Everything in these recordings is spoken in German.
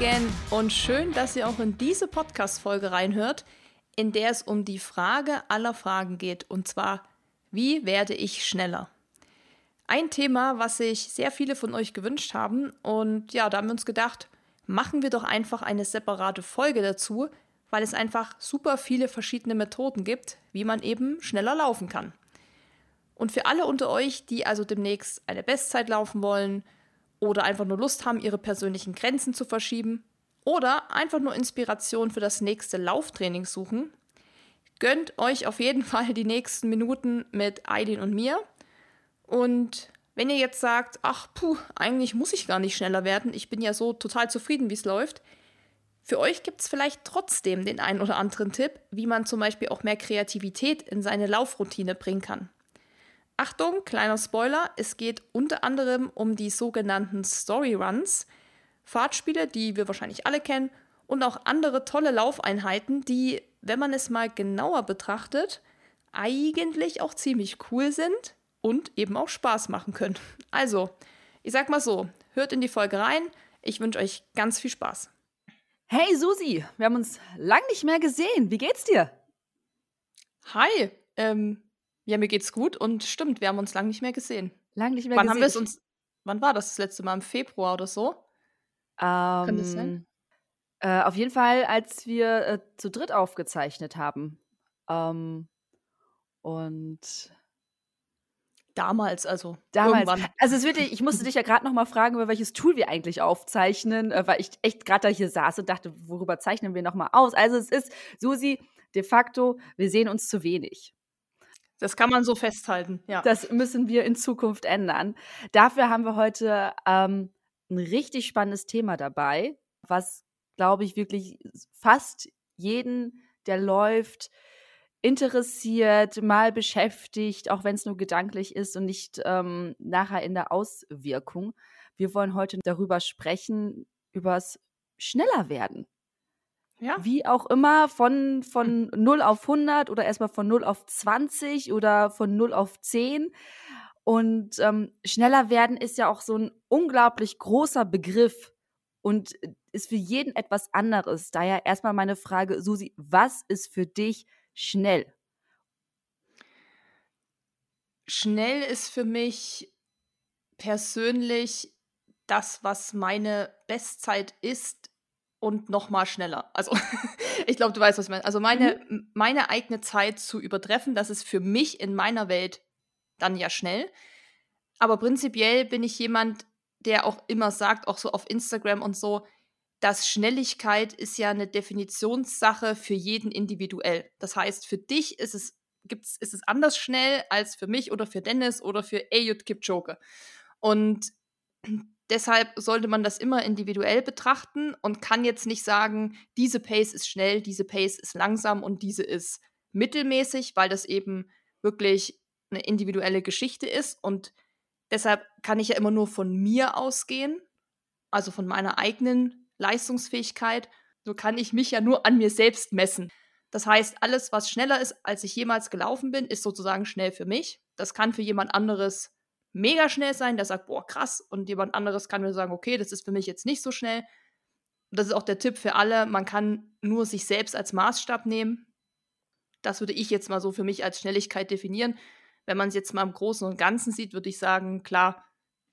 Again und schön, dass ihr auch in diese Podcast-Folge reinhört, in der es um die Frage aller Fragen geht und zwar, wie werde ich schneller? Ein Thema, was sich sehr viele von euch gewünscht haben und ja, da haben wir uns gedacht, machen wir doch einfach eine separate Folge dazu, weil es einfach super viele verschiedene Methoden gibt, wie man eben schneller laufen kann. Und für alle unter euch, die also demnächst eine Bestzeit laufen wollen, oder einfach nur Lust haben, ihre persönlichen Grenzen zu verschieben oder einfach nur Inspiration für das nächste Lauftraining suchen, gönnt euch auf jeden Fall die nächsten Minuten mit Aidin und mir. Und wenn ihr jetzt sagt, ach puh, eigentlich muss ich gar nicht schneller werden, ich bin ja so total zufrieden, wie es läuft, für euch gibt es vielleicht trotzdem den einen oder anderen Tipp, wie man zum Beispiel auch mehr Kreativität in seine Laufroutine bringen kann. Achtung, kleiner Spoiler, es geht unter anderem um die sogenannten Story Runs, Fahrtspiele, die wir wahrscheinlich alle kennen, und auch andere tolle Laufeinheiten, die, wenn man es mal genauer betrachtet, eigentlich auch ziemlich cool sind und eben auch Spaß machen können. Also, ich sag mal so, hört in die Folge rein. Ich wünsche euch ganz viel Spaß. Hey Susi, wir haben uns lang nicht mehr gesehen. Wie geht's dir? Hi, ähm, ja, mir geht's gut und stimmt, wir haben uns lange nicht mehr gesehen. Lang nicht mehr wann gesehen. Haben wir es uns, wann war das das letzte Mal? Im Februar oder so? Ähm, Kann das sein? Äh, auf jeden Fall, als wir äh, zu dritt aufgezeichnet haben. Ähm, und damals, also damals. Irgendwann. Also es wird, ich musste dich ja gerade noch mal fragen, über welches Tool wir eigentlich aufzeichnen, äh, weil ich echt gerade da hier saß und dachte, worüber zeichnen wir noch mal aus? Also es ist Susi, de facto, wir sehen uns zu wenig. Das kann man so festhalten, ja. Das müssen wir in Zukunft ändern. Dafür haben wir heute ähm, ein richtig spannendes Thema dabei, was, glaube ich, wirklich fast jeden, der läuft, interessiert, mal beschäftigt, auch wenn es nur gedanklich ist und nicht ähm, nachher in der Auswirkung. Wir wollen heute darüber sprechen, übers schneller werden. Ja. Wie auch immer, von, von 0 auf 100 oder erstmal von 0 auf 20 oder von 0 auf 10. Und ähm, schneller werden ist ja auch so ein unglaublich großer Begriff und ist für jeden etwas anderes. Daher erstmal meine Frage, Susi, was ist für dich schnell? Schnell ist für mich persönlich das, was meine Bestzeit ist, und noch mal schneller. Also ich glaube, du weißt, was ich meine. Also meine, mhm. meine eigene Zeit zu übertreffen, das ist für mich in meiner Welt dann ja schnell. Aber prinzipiell bin ich jemand, der auch immer sagt, auch so auf Instagram und so, dass Schnelligkeit ist ja eine Definitionssache für jeden individuell. Das heißt, für dich ist es, gibt's, ist es anders schnell als für mich oder für Dennis oder für Ayut Kipchoge. Und Deshalb sollte man das immer individuell betrachten und kann jetzt nicht sagen, diese Pace ist schnell, diese Pace ist langsam und diese ist mittelmäßig, weil das eben wirklich eine individuelle Geschichte ist. Und deshalb kann ich ja immer nur von mir ausgehen, also von meiner eigenen Leistungsfähigkeit. So kann ich mich ja nur an mir selbst messen. Das heißt, alles, was schneller ist, als ich jemals gelaufen bin, ist sozusagen schnell für mich. Das kann für jemand anderes mega schnell sein, der sagt, boah, krass. Und jemand anderes kann mir sagen, okay, das ist für mich jetzt nicht so schnell. Das ist auch der Tipp für alle. Man kann nur sich selbst als Maßstab nehmen. Das würde ich jetzt mal so für mich als Schnelligkeit definieren. Wenn man es jetzt mal im Großen und Ganzen sieht, würde ich sagen, klar,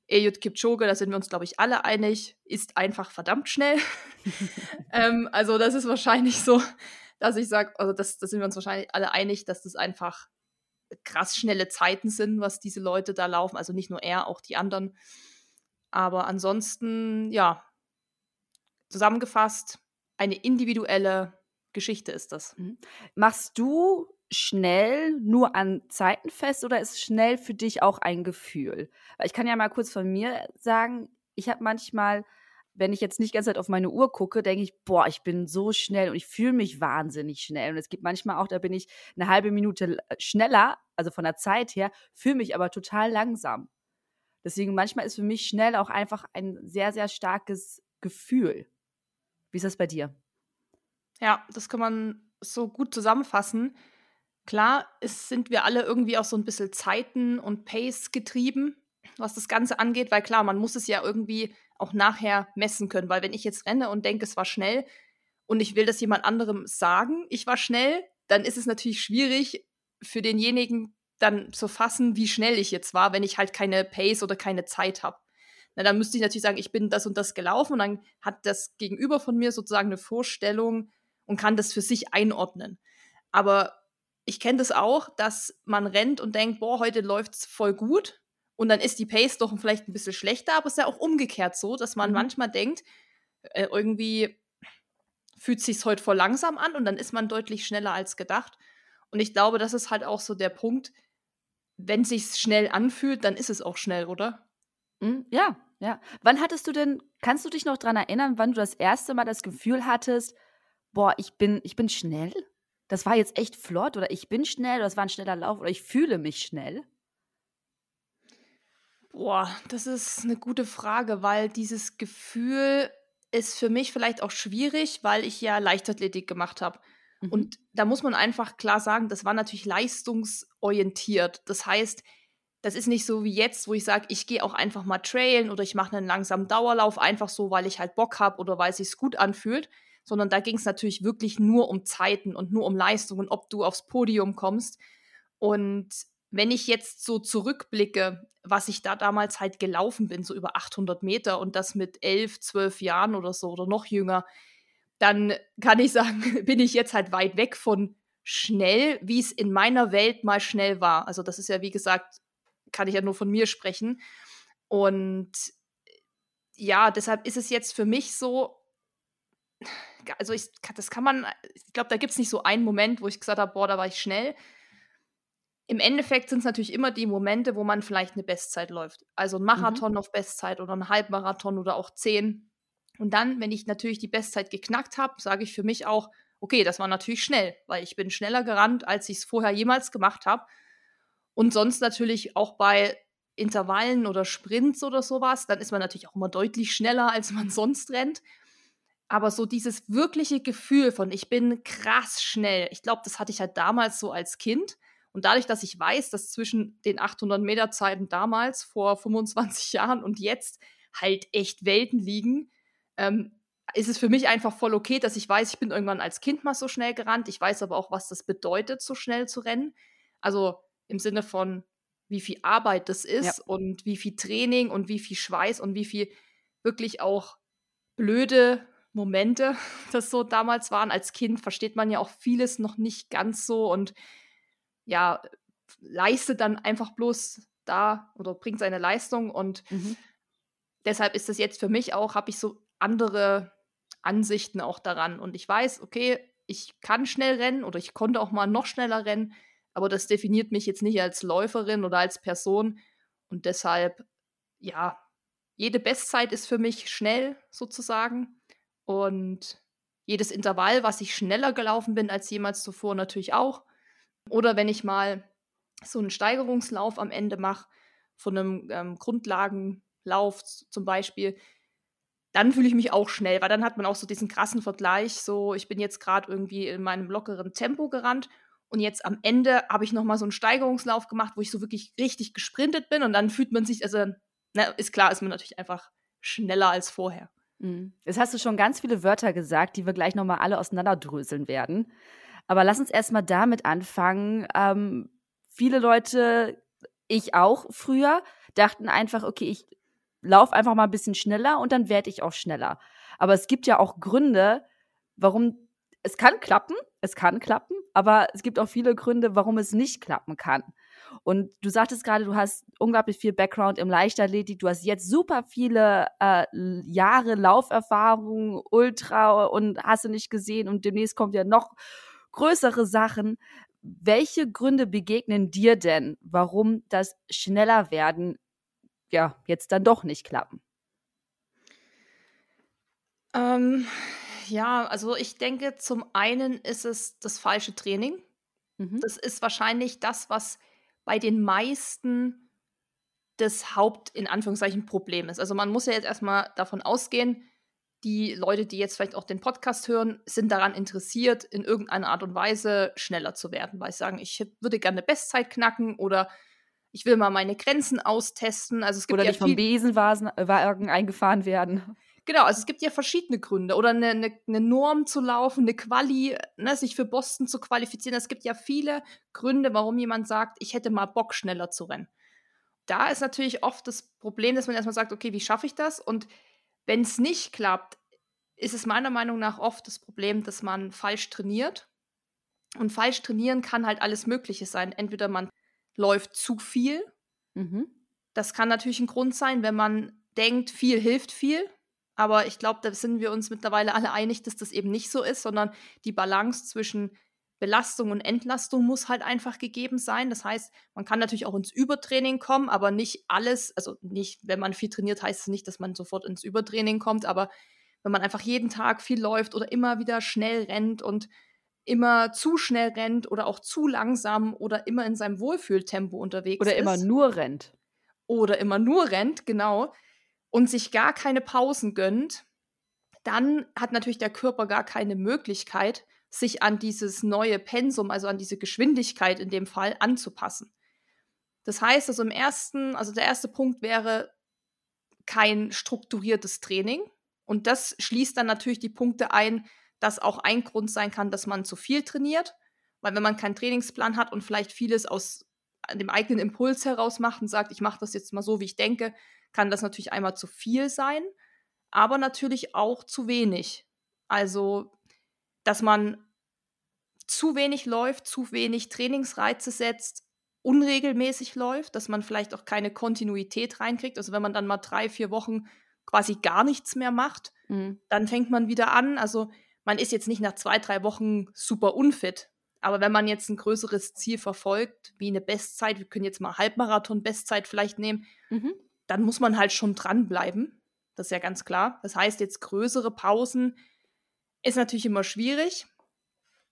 Eliud Kipchoge, da sind wir uns, glaube ich, alle einig, ist einfach verdammt schnell. ähm, also das ist wahrscheinlich so, dass ich sage, also das, da sind wir uns wahrscheinlich alle einig, dass das einfach krass schnelle Zeiten sind, was diese Leute da laufen. Also nicht nur er, auch die anderen. Aber ansonsten, ja, zusammengefasst, eine individuelle Geschichte ist das. Mhm. Machst du schnell nur an Zeiten fest oder ist schnell für dich auch ein Gefühl? Ich kann ja mal kurz von mir sagen, ich habe manchmal wenn ich jetzt nicht die ganze auf meine Uhr gucke, denke ich, boah, ich bin so schnell und ich fühle mich wahnsinnig schnell. Und es gibt manchmal auch, da bin ich eine halbe Minute äh, schneller, also von der Zeit her, fühle mich aber total langsam. Deswegen manchmal ist für mich schnell auch einfach ein sehr, sehr starkes Gefühl. Wie ist das bei dir? Ja, das kann man so gut zusammenfassen. Klar, es sind wir alle irgendwie auch so ein bisschen Zeiten und Pace getrieben, was das Ganze angeht, weil klar, man muss es ja irgendwie auch nachher messen können. Weil wenn ich jetzt renne und denke, es war schnell und ich will das jemand anderem sagen, ich war schnell, dann ist es natürlich schwierig für denjenigen dann zu fassen, wie schnell ich jetzt war, wenn ich halt keine Pace oder keine Zeit habe. Na, dann müsste ich natürlich sagen, ich bin das und das gelaufen und dann hat das Gegenüber von mir sozusagen eine Vorstellung und kann das für sich einordnen. Aber ich kenne das auch, dass man rennt und denkt, boah, heute läuft's voll gut und dann ist die Pace doch vielleicht ein bisschen schlechter, aber es ist ja auch umgekehrt so, dass man mhm. manchmal denkt, äh, irgendwie fühlt sich heute voll langsam an und dann ist man deutlich schneller als gedacht. Und ich glaube, das ist halt auch so der Punkt, wenn sich's schnell anfühlt, dann ist es auch schnell, oder? Mhm, ja, ja. Wann hattest du denn, kannst du dich noch daran erinnern, wann du das erste Mal das Gefühl hattest, boah, ich bin, ich bin schnell? Das war jetzt echt flott oder ich bin schnell oder es war ein schneller Lauf oder ich fühle mich schnell? Boah, das ist eine gute Frage, weil dieses Gefühl ist für mich vielleicht auch schwierig, weil ich ja Leichtathletik gemacht habe. Mhm. Und da muss man einfach klar sagen, das war natürlich leistungsorientiert. Das heißt, das ist nicht so wie jetzt, wo ich sage, ich gehe auch einfach mal trailen oder ich mache einen langsamen Dauerlauf einfach so, weil ich halt Bock habe oder weil es sich gut anfühlt, sondern da ging es natürlich wirklich nur um Zeiten und nur um Leistungen, ob du aufs Podium kommst. Und wenn ich jetzt so zurückblicke, was ich da damals halt gelaufen bin, so über 800 Meter und das mit elf, zwölf Jahren oder so oder noch jünger, dann kann ich sagen, bin ich jetzt halt weit weg von schnell, wie es in meiner Welt mal schnell war. Also das ist ja, wie gesagt, kann ich ja nur von mir sprechen. Und ja, deshalb ist es jetzt für mich so, also ich, das kann man, ich glaube, da gibt es nicht so einen Moment, wo ich gesagt habe, boah, da war ich schnell. Im Endeffekt sind es natürlich immer die Momente, wo man vielleicht eine Bestzeit läuft. Also ein mhm. Marathon mhm. auf Bestzeit oder ein Halbmarathon oder auch zehn. Und dann, wenn ich natürlich die Bestzeit geknackt habe, sage ich für mich auch, okay, das war natürlich schnell, weil ich bin schneller gerannt, als ich es vorher jemals gemacht habe. Und sonst natürlich auch bei Intervallen oder Sprints oder sowas, dann ist man natürlich auch immer deutlich schneller, als man sonst rennt. Aber so dieses wirkliche Gefühl von, ich bin krass schnell, ich glaube, das hatte ich halt damals so als Kind. Und dadurch, dass ich weiß, dass zwischen den 800 Meter Zeiten damals vor 25 Jahren und jetzt halt echt Welten liegen, ähm, ist es für mich einfach voll okay, dass ich weiß, ich bin irgendwann als Kind mal so schnell gerannt. Ich weiß aber auch, was das bedeutet, so schnell zu rennen. Also im Sinne von, wie viel Arbeit das ist ja. und wie viel Training und wie viel Schweiß und wie viel wirklich auch blöde Momente das so damals waren. Als Kind versteht man ja auch vieles noch nicht ganz so und ja, leistet dann einfach bloß da oder bringt seine Leistung und mhm. deshalb ist das jetzt für mich auch, habe ich so andere Ansichten auch daran. Und ich weiß, okay, ich kann schnell rennen oder ich konnte auch mal noch schneller rennen, aber das definiert mich jetzt nicht als Läuferin oder als Person. Und deshalb, ja, jede Bestzeit ist für mich schnell sozusagen. Und jedes Intervall, was ich schneller gelaufen bin als jemals zuvor, natürlich auch. Oder wenn ich mal so einen Steigerungslauf am Ende mache, von einem ähm, Grundlagenlauf zum Beispiel, dann fühle ich mich auch schnell, weil dann hat man auch so diesen krassen Vergleich, so ich bin jetzt gerade irgendwie in meinem lockeren Tempo gerannt und jetzt am Ende habe ich noch mal so einen Steigerungslauf gemacht, wo ich so wirklich richtig gesprintet bin und dann fühlt man sich, also na, ist klar, ist man natürlich einfach schneller als vorher. Mhm. Jetzt hast du schon ganz viele Wörter gesagt, die wir gleich noch mal alle auseinanderdröseln werden. Aber lass uns erstmal damit anfangen. Ähm, viele Leute, ich auch früher, dachten einfach, okay, ich lauf einfach mal ein bisschen schneller und dann werde ich auch schneller. Aber es gibt ja auch Gründe, warum es kann klappen, es kann klappen, aber es gibt auch viele Gründe, warum es nicht klappen kann. Und du sagtest gerade, du hast unglaublich viel Background im Leichtathletik, du hast jetzt super viele äh, Jahre Lauferfahrung, Ultra und hast du nicht gesehen und demnächst kommt ja noch größere Sachen. Welche Gründe begegnen dir denn, warum das schneller werden ja jetzt dann doch nicht klappen? Ähm, ja, also ich denke, zum einen ist es das falsche Training. Mhm. Das ist wahrscheinlich das, was bei den meisten das Haupt in Anführungszeichen Problem ist. Also man muss ja jetzt erstmal davon ausgehen, die Leute, die jetzt vielleicht auch den Podcast hören, sind daran interessiert, in irgendeiner Art und Weise schneller zu werden, weil sie sagen, ich würde gerne eine Bestzeit knacken oder ich will mal meine Grenzen austesten. Also es gibt Oder ja nicht vom Besenwagen eingefahren werden. Genau, also es gibt ja verschiedene Gründe. Oder eine, eine, eine Norm zu laufen, eine Quali, ne, sich für Boston zu qualifizieren. Es gibt ja viele Gründe, warum jemand sagt, ich hätte mal Bock, schneller zu rennen. Da ist natürlich oft das Problem, dass man erstmal sagt, okay, wie schaffe ich das? Und wenn es nicht klappt, ist es meiner Meinung nach oft das Problem, dass man falsch trainiert. Und falsch trainieren kann halt alles Mögliche sein. Entweder man läuft zu viel. Mhm. Das kann natürlich ein Grund sein, wenn man denkt, viel hilft viel. Aber ich glaube, da sind wir uns mittlerweile alle einig, dass das eben nicht so ist, sondern die Balance zwischen Belastung und Entlastung muss halt einfach gegeben sein. Das heißt, man kann natürlich auch ins Übertraining kommen, aber nicht alles, also nicht, wenn man viel trainiert, heißt es nicht, dass man sofort ins Übertraining kommt, aber wenn man einfach jeden Tag viel läuft oder immer wieder schnell rennt und immer zu schnell rennt oder auch zu langsam oder immer in seinem Wohlfühltempo unterwegs oder ist. Oder immer nur rennt. Oder immer nur rennt, genau. Und sich gar keine Pausen gönnt, dann hat natürlich der Körper gar keine Möglichkeit, sich an dieses neue Pensum, also an diese Geschwindigkeit in dem Fall anzupassen. Das heißt, also im ersten, also der erste Punkt wäre kein strukturiertes Training. Und das schließt dann natürlich die Punkte ein, dass auch ein Grund sein kann, dass man zu viel trainiert. Weil wenn man keinen Trainingsplan hat und vielleicht vieles aus dem eigenen Impuls heraus macht und sagt, ich mache das jetzt mal so, wie ich denke, kann das natürlich einmal zu viel sein, aber natürlich auch zu wenig. Also, dass man zu wenig läuft, zu wenig Trainingsreize setzt, unregelmäßig läuft, dass man vielleicht auch keine Kontinuität reinkriegt. Also wenn man dann mal drei, vier Wochen quasi gar nichts mehr macht, mhm. dann fängt man wieder an. Also man ist jetzt nicht nach zwei, drei Wochen super unfit. Aber wenn man jetzt ein größeres Ziel verfolgt, wie eine Bestzeit, wir können jetzt mal Halbmarathon-Bestzeit vielleicht nehmen, mhm. dann muss man halt schon dranbleiben. Das ist ja ganz klar. Das heißt, jetzt größere Pausen ist natürlich immer schwierig.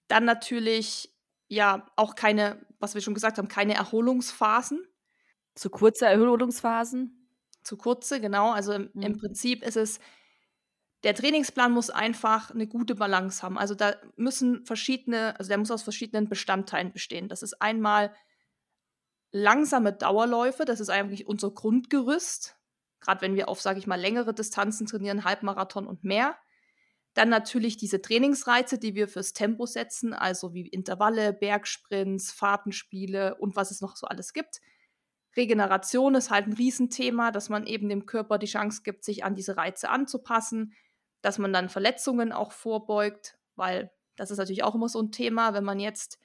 Dann natürlich, ja, auch keine, was wir schon gesagt haben, keine Erholungsphasen. Zu kurze Erholungsphasen? Zu kurze, genau. Also im, mhm. im Prinzip ist es, der Trainingsplan muss einfach eine gute Balance haben. Also da müssen verschiedene, also der muss aus verschiedenen Bestandteilen bestehen. Das ist einmal langsame Dauerläufe, das ist eigentlich unser Grundgerüst. Gerade wenn wir auf, sage ich mal, längere Distanzen trainieren, Halbmarathon und mehr. Dann natürlich diese Trainingsreize, die wir fürs Tempo setzen, also wie Intervalle, Bergsprints, Fahrtenspiele und was es noch so alles gibt. Regeneration ist halt ein Riesenthema, dass man eben dem Körper die Chance gibt, sich an diese Reize anzupassen dass man dann Verletzungen auch vorbeugt, weil das ist natürlich auch immer so ein Thema, wenn man jetzt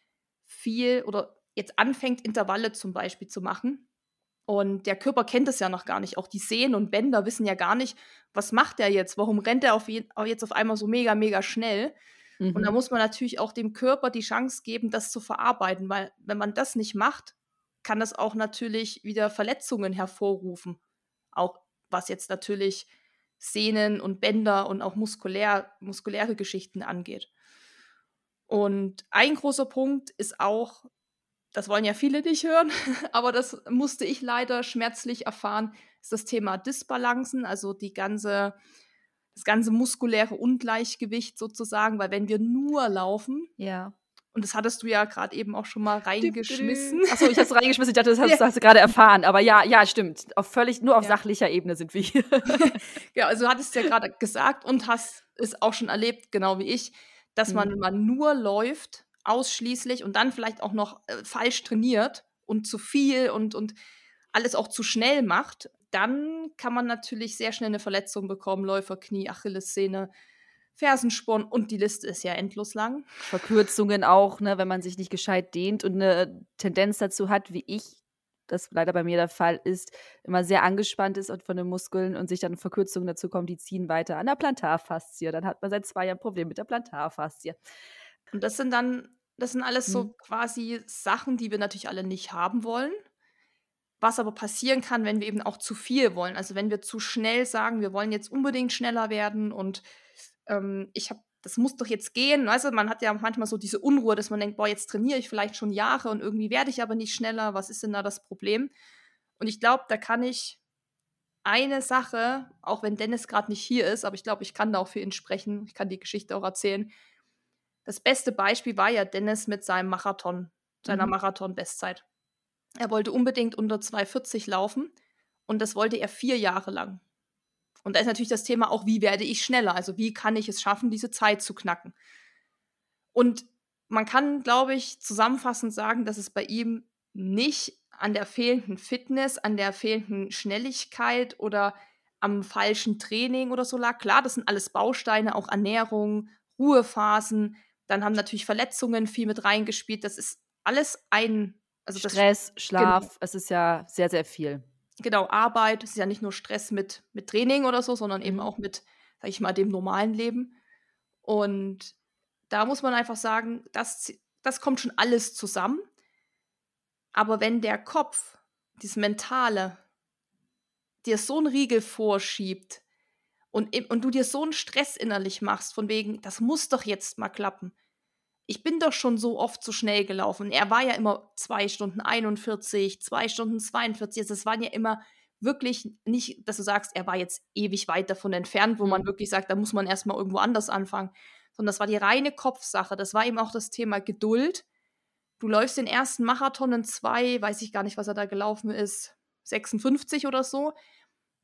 viel oder jetzt anfängt, Intervalle zum Beispiel zu machen. Und der Körper kennt es ja noch gar nicht. Auch die Sehnen und Bänder wissen ja gar nicht, was macht er jetzt? Warum rennt er auf jetzt auf einmal so mega, mega schnell? Mhm. Und da mhm. muss man natürlich auch dem Körper die Chance geben, das zu verarbeiten, weil wenn man das nicht macht, kann das auch natürlich wieder Verletzungen hervorrufen. Auch was jetzt natürlich Sehnen und Bänder und auch muskulär, muskuläre Geschichten angeht. Und ein großer Punkt ist auch, das wollen ja viele nicht hören, aber das musste ich leider schmerzlich erfahren, ist das Thema Disbalancen, also die ganze, das ganze muskuläre Ungleichgewicht sozusagen, weil wenn wir nur laufen, ja. Und das hattest du ja gerade eben auch schon mal reingeschmissen. Achso, ich hab's reingeschmissen. Ich dachte, das hast, ja. hast du gerade erfahren. Aber ja, ja, stimmt. Auf völlig, nur auf ja. sachlicher Ebene sind wir hier. ja, also du hattest ja gerade gesagt und hast es auch schon erlebt, genau wie ich, dass man, mhm. wenn man nur läuft, ausschließlich und dann vielleicht auch noch äh, falsch trainiert und zu viel und, und alles auch zu schnell macht, dann kann man natürlich sehr schnell eine Verletzung bekommen, Läufer, Knie, Achillessehne, Fersensporn und die Liste ist ja endlos lang. Verkürzungen auch, ne, wenn man sich nicht gescheit dehnt und eine Tendenz dazu hat, wie ich, das leider bei mir der Fall ist, immer sehr angespannt ist und von den Muskeln und sich dann Verkürzungen dazu kommen, die ziehen weiter an der Plantarfaszie. Dann hat man seit zwei Jahren ein Problem mit der Plantarfaszie. Und das sind dann, das sind alles so hm. quasi Sachen, die wir natürlich alle nicht haben wollen. Was aber passieren kann, wenn wir eben auch zu viel wollen. Also wenn wir zu schnell sagen, wir wollen jetzt unbedingt schneller werden und ähm, ich habe, das muss doch jetzt gehen. Weißt du, man hat ja manchmal so diese Unruhe, dass man denkt, boah, jetzt trainiere ich vielleicht schon Jahre und irgendwie werde ich aber nicht schneller. Was ist denn da das Problem? Und ich glaube, da kann ich eine Sache, auch wenn Dennis gerade nicht hier ist, aber ich glaube, ich kann da auch für ihn sprechen. Ich kann die Geschichte auch erzählen. Das beste Beispiel war ja Dennis mit seinem Marathon, seiner mhm. Marathon-Bestzeit. Er wollte unbedingt unter 2,40 laufen und das wollte er vier Jahre lang. Und da ist natürlich das Thema auch, wie werde ich schneller? Also wie kann ich es schaffen, diese Zeit zu knacken? Und man kann, glaube ich, zusammenfassend sagen, dass es bei ihm nicht an der fehlenden Fitness, an der fehlenden Schnelligkeit oder am falschen Training oder so lag. Klar, das sind alles Bausteine, auch Ernährung, Ruhephasen. Dann haben natürlich Verletzungen viel mit reingespielt. Das ist alles ein. Also Stress, das, Schlaf, genau. es ist ja sehr, sehr viel. Genau, Arbeit, es ist ja nicht nur Stress mit, mit Training oder so, sondern eben mhm. auch mit, sag ich mal, dem normalen Leben. Und da muss man einfach sagen, das, das kommt schon alles zusammen. Aber wenn der Kopf, dieses Mentale, dir so einen Riegel vorschiebt und, und du dir so einen Stress innerlich machst, von wegen, das muss doch jetzt mal klappen. Ich bin doch schon so oft zu schnell gelaufen. Er war ja immer zwei Stunden 41, zwei Stunden 42. Also es waren ja immer wirklich nicht, dass du sagst, er war jetzt ewig weit davon entfernt, wo man mhm. wirklich sagt, da muss man erstmal irgendwo anders anfangen. Sondern das war die reine Kopfsache. Das war eben auch das Thema Geduld du läufst den ersten Marathon in zwei, weiß ich gar nicht, was er da gelaufen ist, 56 oder so.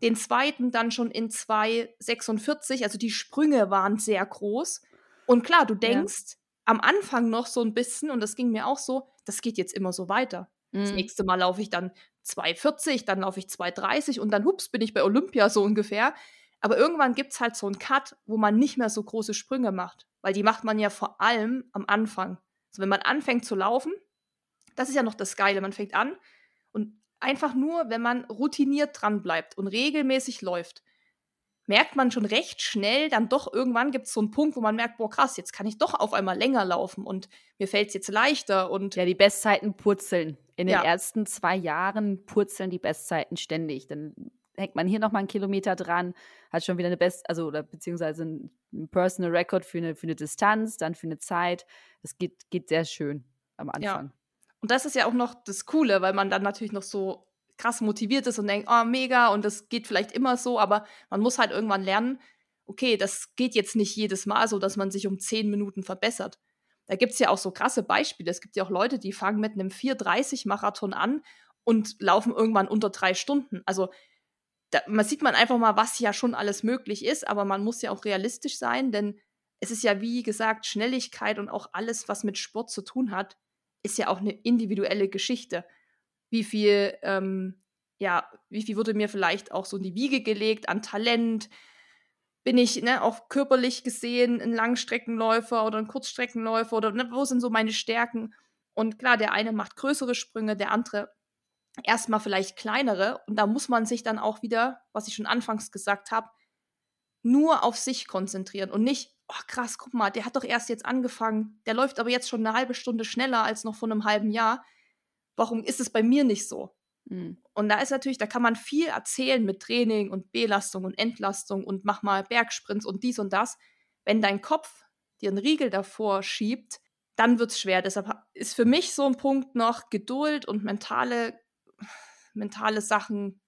Den zweiten dann schon in 2,46. Also die Sprünge waren sehr groß. Und klar, du denkst ja. am Anfang noch so ein bisschen, und das ging mir auch so, das geht jetzt immer so weiter. Mhm. Das nächste Mal laufe ich dann 2,40, dann laufe ich 2,30 und dann, hups, bin ich bei Olympia so ungefähr. Aber irgendwann gibt es halt so einen Cut, wo man nicht mehr so große Sprünge macht. Weil die macht man ja vor allem am Anfang. So, wenn man anfängt zu laufen, das ist ja noch das Geile, man fängt an einfach nur, wenn man routiniert dran bleibt und regelmäßig läuft, merkt man schon recht schnell, dann doch irgendwann gibt es so einen Punkt, wo man merkt, boah krass, jetzt kann ich doch auf einmal länger laufen und mir fällt es jetzt leichter und ja, die Bestzeiten purzeln. In den ja. ersten zwei Jahren purzeln die Bestzeiten ständig. Dann hängt man hier nochmal einen Kilometer dran, hat schon wieder eine Best, also oder beziehungsweise ein Personal Record für eine, für eine Distanz, dann für eine Zeit. Das geht, geht sehr schön am Anfang. Ja. Und das ist ja auch noch das Coole, weil man dann natürlich noch so krass motiviert ist und denkt, oh, mega, und das geht vielleicht immer so, aber man muss halt irgendwann lernen, okay, das geht jetzt nicht jedes Mal so, dass man sich um zehn Minuten verbessert. Da gibt es ja auch so krasse Beispiele. Es gibt ja auch Leute, die fangen mit einem 4,30-Marathon an und laufen irgendwann unter drei Stunden. Also da man sieht man einfach mal, was ja schon alles möglich ist, aber man muss ja auch realistisch sein, denn es ist ja, wie gesagt, Schnelligkeit und auch alles, was mit Sport zu tun hat, ist ja auch eine individuelle Geschichte. Wie viel, ähm, ja, wie viel wurde mir vielleicht auch so in die Wiege gelegt an Talent? Bin ich ne, auch körperlich gesehen ein Langstreckenläufer oder ein Kurzstreckenläufer oder ne, wo sind so meine Stärken? Und klar, der eine macht größere Sprünge, der andere erstmal vielleicht kleinere. Und da muss man sich dann auch wieder, was ich schon anfangs gesagt habe, nur auf sich konzentrieren und nicht, oh krass, guck mal, der hat doch erst jetzt angefangen, der läuft aber jetzt schon eine halbe Stunde schneller als noch vor einem halben Jahr. Warum ist es bei mir nicht so? Mhm. Und da ist natürlich, da kann man viel erzählen mit Training und Belastung und Entlastung und mach mal Bergsprints und dies und das. Wenn dein Kopf dir einen Riegel davor schiebt, dann wird es schwer. Deshalb ist für mich so ein Punkt noch Geduld und mentale mentale Sachen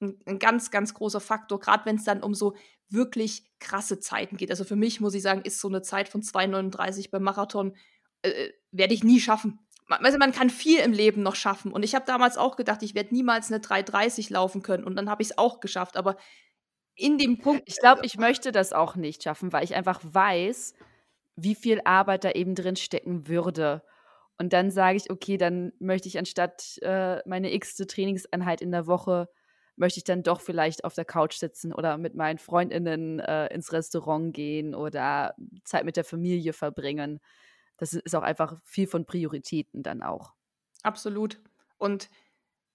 ein, ein ganz, ganz großer Faktor, gerade wenn es dann um so wirklich krasse Zeiten geht. Also für mich muss ich sagen, ist so eine Zeit von 2,39 beim Marathon, äh, äh, werde ich nie schaffen. Also man kann viel im Leben noch schaffen. Und ich habe damals auch gedacht, ich werde niemals eine 3,30 laufen können. Und dann habe ich es auch geschafft. Aber in dem Punkt. Ich glaube, ich möchte das auch nicht schaffen, weil ich einfach weiß, wie viel Arbeit da eben drin stecken würde. Und dann sage ich, okay, dann möchte ich anstatt äh, meine x-te Trainingseinheit in der Woche, möchte ich dann doch vielleicht auf der Couch sitzen oder mit meinen Freundinnen äh, ins Restaurant gehen oder Zeit mit der Familie verbringen. Das ist auch einfach viel von Prioritäten dann auch. Absolut. Und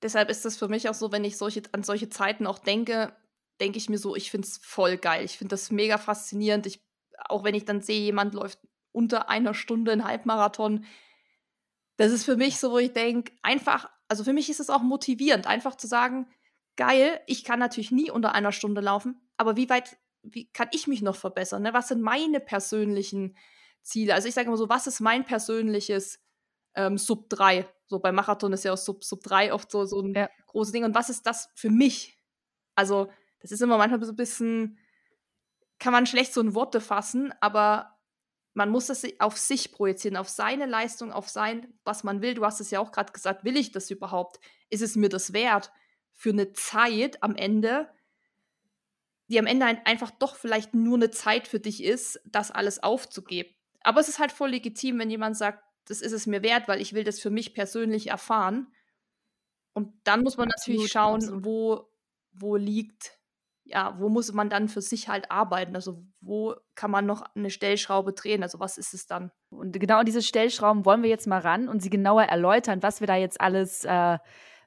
deshalb ist es für mich auch so, wenn ich solche, an solche Zeiten auch denke, denke ich mir so, ich finde es voll geil. Ich finde das mega faszinierend. Ich, auch wenn ich dann sehe, jemand läuft unter einer Stunde einen Halbmarathon, das ist für mich so, wo ich denke, einfach, also für mich ist es auch motivierend, einfach zu sagen, geil, ich kann natürlich nie unter einer Stunde laufen, aber wie weit, wie kann ich mich noch verbessern? Ne? Was sind meine persönlichen Ziele? Also ich sage immer so, was ist mein persönliches ähm, Sub 3? So beim Marathon ist ja auch Sub, Sub 3 oft so, so ein ja. großes Ding. Und was ist das für mich? Also, das ist immer manchmal so ein bisschen, kann man schlecht so in Worte fassen, aber man muss das auf sich projizieren, auf seine Leistung, auf sein, was man will. Du hast es ja auch gerade gesagt, will ich das überhaupt? Ist es mir das wert für eine Zeit am Ende, die am Ende einfach doch vielleicht nur eine Zeit für dich ist, das alles aufzugeben. Aber es ist halt voll legitim, wenn jemand sagt, das ist es mir wert, weil ich will das für mich persönlich erfahren. Und dann muss man natürlich schauen, wo, wo liegt ja, wo muss man dann für sich halt arbeiten? Also wo kann man noch eine Stellschraube drehen? Also was ist es dann? Und genau an diese Stellschrauben wollen wir jetzt mal ran und sie genauer erläutern, was wir da jetzt alles äh,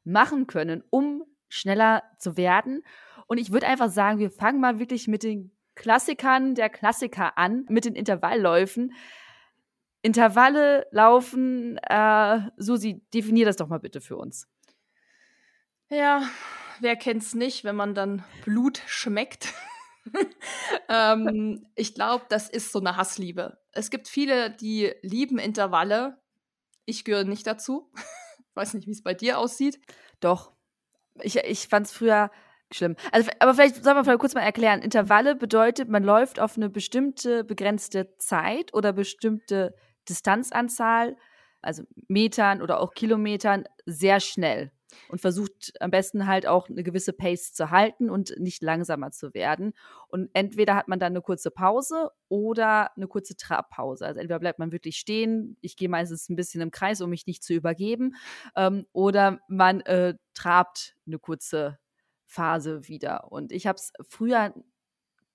machen können, um schneller zu werden. Und ich würde einfach sagen, wir fangen mal wirklich mit den Klassikern der Klassiker an, mit den Intervallläufen. Intervalle laufen, äh, Susi, definier das doch mal bitte für uns. Ja, wer kennt's nicht, wenn man dann Blut schmeckt? ähm, ich glaube, das ist so eine Hassliebe. Es gibt viele, die lieben Intervalle. Ich gehöre nicht dazu. Weiß nicht, wie es bei dir aussieht. Doch. Ich, ich fand es früher schlimm. Also, aber vielleicht soll man kurz mal erklären. Intervalle bedeutet, man läuft auf eine bestimmte begrenzte Zeit oder bestimmte Distanzanzahl, also Metern oder auch Kilometern, sehr schnell und versucht am besten halt auch eine gewisse Pace zu halten und nicht langsamer zu werden. Und entweder hat man dann eine kurze Pause oder eine kurze Trabpause. Also entweder bleibt man wirklich stehen, ich gehe meistens ein bisschen im Kreis, um mich nicht zu übergeben, ähm, oder man äh, trabt eine kurze Phase wieder. Und ich habe es früher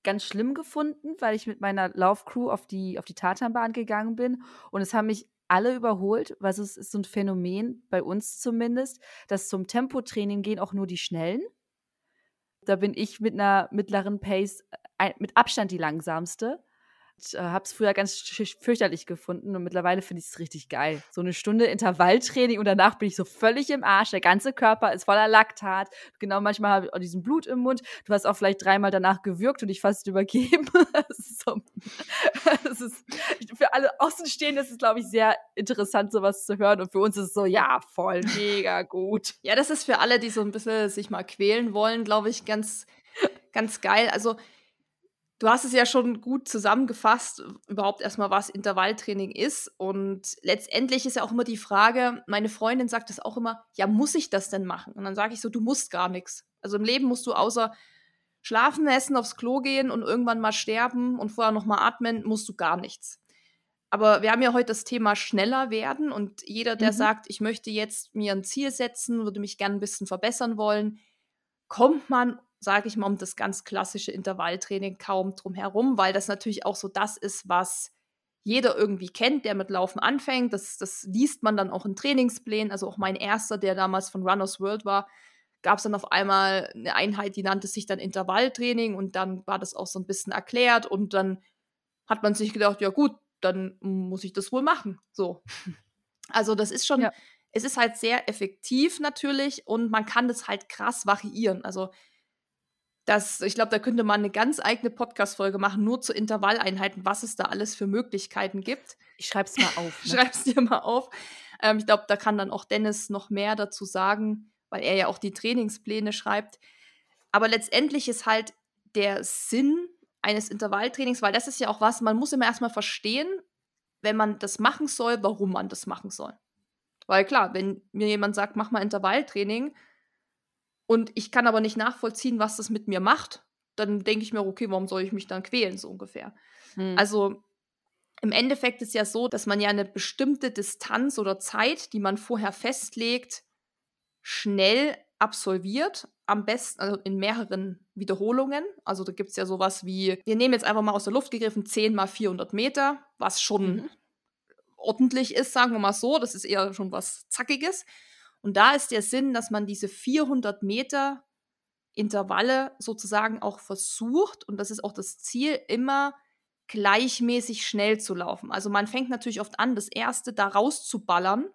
ganz schlimm gefunden, weil ich mit meiner Laufcrew auf die, auf die Tatanbahn gegangen bin und es haben mich alle überholt, was es ist so ein Phänomen, bei uns zumindest, dass zum Tempotraining gehen auch nur die Schnellen. Da bin ich mit einer mittleren Pace äh, mit Abstand die langsamste äh, habe es früher ganz fürchterlich gefunden und mittlerweile finde ich es richtig geil. So eine Stunde Intervalltraining und danach bin ich so völlig im Arsch. Der ganze Körper ist voller Laktat. Genau, manchmal habe ich auch diesen Blut im Mund. Du hast auch vielleicht dreimal danach gewürgt und dich fast übergeben. das ist, so, das ist für alle Außenstehenden ist es, glaube ich, sehr interessant, sowas zu hören. Und für uns ist es so, ja, voll mega gut. Ja, das ist für alle, die so ein bisschen sich mal quälen wollen, glaube ich, ganz, ganz geil. Also Du hast es ja schon gut zusammengefasst, überhaupt erstmal, was Intervalltraining ist. Und letztendlich ist ja auch immer die Frage, meine Freundin sagt das auch immer, ja, muss ich das denn machen? Und dann sage ich so, du musst gar nichts. Also im Leben musst du außer schlafen, essen, aufs Klo gehen und irgendwann mal sterben und vorher nochmal atmen, musst du gar nichts. Aber wir haben ja heute das Thema schneller werden und jeder, der mhm. sagt, ich möchte jetzt mir ein Ziel setzen, würde mich gerne ein bisschen verbessern wollen, kommt man sage ich mal, um das ganz klassische Intervalltraining kaum drum herum, weil das natürlich auch so das ist, was jeder irgendwie kennt, der mit Laufen anfängt. Das, das liest man dann auch in Trainingsplänen. Also auch mein erster, der damals von Runners World war, gab es dann auf einmal eine Einheit, die nannte sich dann Intervalltraining und dann war das auch so ein bisschen erklärt und dann hat man sich gedacht, ja gut, dann muss ich das wohl machen. So. Also das ist schon, ja. es ist halt sehr effektiv natürlich und man kann das halt krass variieren. Also das, ich glaube, da könnte man eine ganz eigene Podcast-Folge machen, nur zu Intervalleinheiten, was es da alles für Möglichkeiten gibt. Ich schreibe es mal auf. Ne? Schreib's dir mal auf. Ähm, ich glaube, da kann dann auch Dennis noch mehr dazu sagen, weil er ja auch die Trainingspläne schreibt. Aber letztendlich ist halt der Sinn eines Intervalltrainings, weil das ist ja auch was, man muss immer erstmal verstehen, wenn man das machen soll, warum man das machen soll. Weil klar, wenn mir jemand sagt, mach mal Intervalltraining, und ich kann aber nicht nachvollziehen, was das mit mir macht, dann denke ich mir, okay, warum soll ich mich dann quälen, so ungefähr. Hm. Also im Endeffekt ist ja so, dass man ja eine bestimmte Distanz oder Zeit, die man vorher festlegt, schnell absolviert. Am besten, also in mehreren Wiederholungen. Also da gibt es ja sowas wie, wir nehmen jetzt einfach mal aus der Luft gegriffen 10 mal 400 Meter, was schon mhm. ordentlich ist, sagen wir mal so. Das ist eher schon was Zackiges. Und da ist der Sinn, dass man diese 400 Meter Intervalle sozusagen auch versucht, und das ist auch das Ziel, immer gleichmäßig schnell zu laufen. Also man fängt natürlich oft an, das erste da rauszuballern.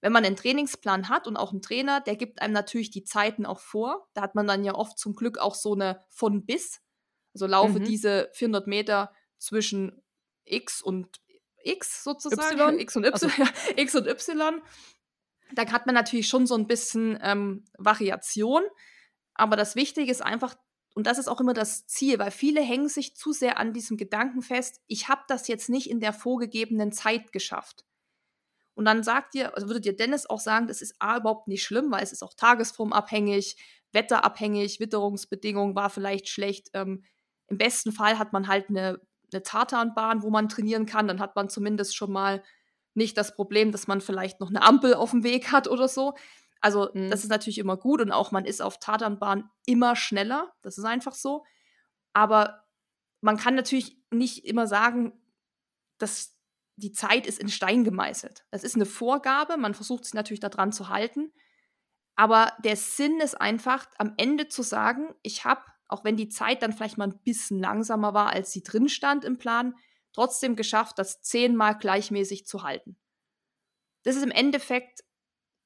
Wenn man einen Trainingsplan hat und auch einen Trainer, der gibt einem natürlich die Zeiten auch vor. Da hat man dann ja oft zum Glück auch so eine von bis. Also laufe mhm. diese 400 Meter zwischen X und X sozusagen. Y? X und Y. Also. X und Y da hat man natürlich schon so ein bisschen ähm, Variation. Aber das Wichtige ist einfach, und das ist auch immer das Ziel, weil viele hängen sich zu sehr an diesem Gedanken fest, ich habe das jetzt nicht in der vorgegebenen Zeit geschafft. Und dann sagt ihr, also würde dir Dennis auch sagen, das ist A überhaupt nicht schlimm, weil es ist auch tagesformabhängig, wetterabhängig, Witterungsbedingungen war vielleicht schlecht. Ähm, Im besten Fall hat man halt eine, eine Tartanbahn, wo man trainieren kann. Dann hat man zumindest schon mal nicht das Problem, dass man vielleicht noch eine Ampel auf dem Weg hat oder so. Also mhm. das ist natürlich immer gut und auch man ist auf Tatanbahn immer schneller. Das ist einfach so. Aber man kann natürlich nicht immer sagen, dass die Zeit ist in Stein gemeißelt. Das ist eine Vorgabe, man versucht sich natürlich daran zu halten. Aber der Sinn ist einfach, am Ende zu sagen, ich habe, auch wenn die Zeit dann vielleicht mal ein bisschen langsamer war, als sie drin stand im Plan, trotzdem geschafft, das zehnmal gleichmäßig zu halten. Das ist im Endeffekt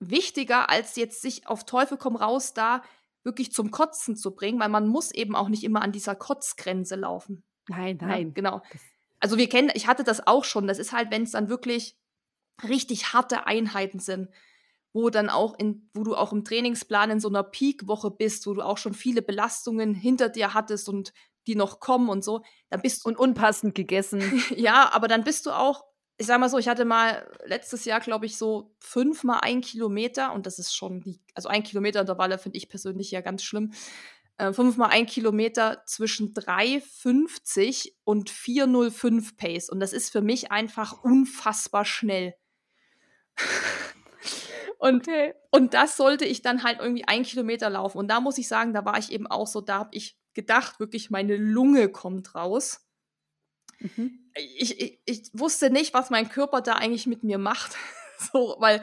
wichtiger, als jetzt sich auf Teufel komm raus da wirklich zum Kotzen zu bringen, weil man muss eben auch nicht immer an dieser Kotzgrenze laufen. Nein, nein. Ja, genau. Also wir kennen, ich hatte das auch schon. Das ist halt, wenn es dann wirklich richtig harte Einheiten sind, wo dann auch in, wo du auch im Trainingsplan in so einer Peak-Woche bist, wo du auch schon viele Belastungen hinter dir hattest und die noch kommen und so, dann bist du. Und unpassend gegessen. ja, aber dann bist du auch, ich sag mal so, ich hatte mal letztes Jahr, glaube ich, so fünfmal ein Kilometer und das ist schon die, also ein Kilometer Intervalle finde ich persönlich ja ganz schlimm. Äh, fünfmal ein Kilometer zwischen 3,50 und 4,05 Pace. Und das ist für mich einfach unfassbar schnell. Und, okay. und das sollte ich dann halt irgendwie ein Kilometer laufen. Und da muss ich sagen, da war ich eben auch so, da habe ich gedacht, wirklich meine Lunge kommt raus. Mhm. Ich, ich, ich wusste nicht, was mein Körper da eigentlich mit mir macht. so, weil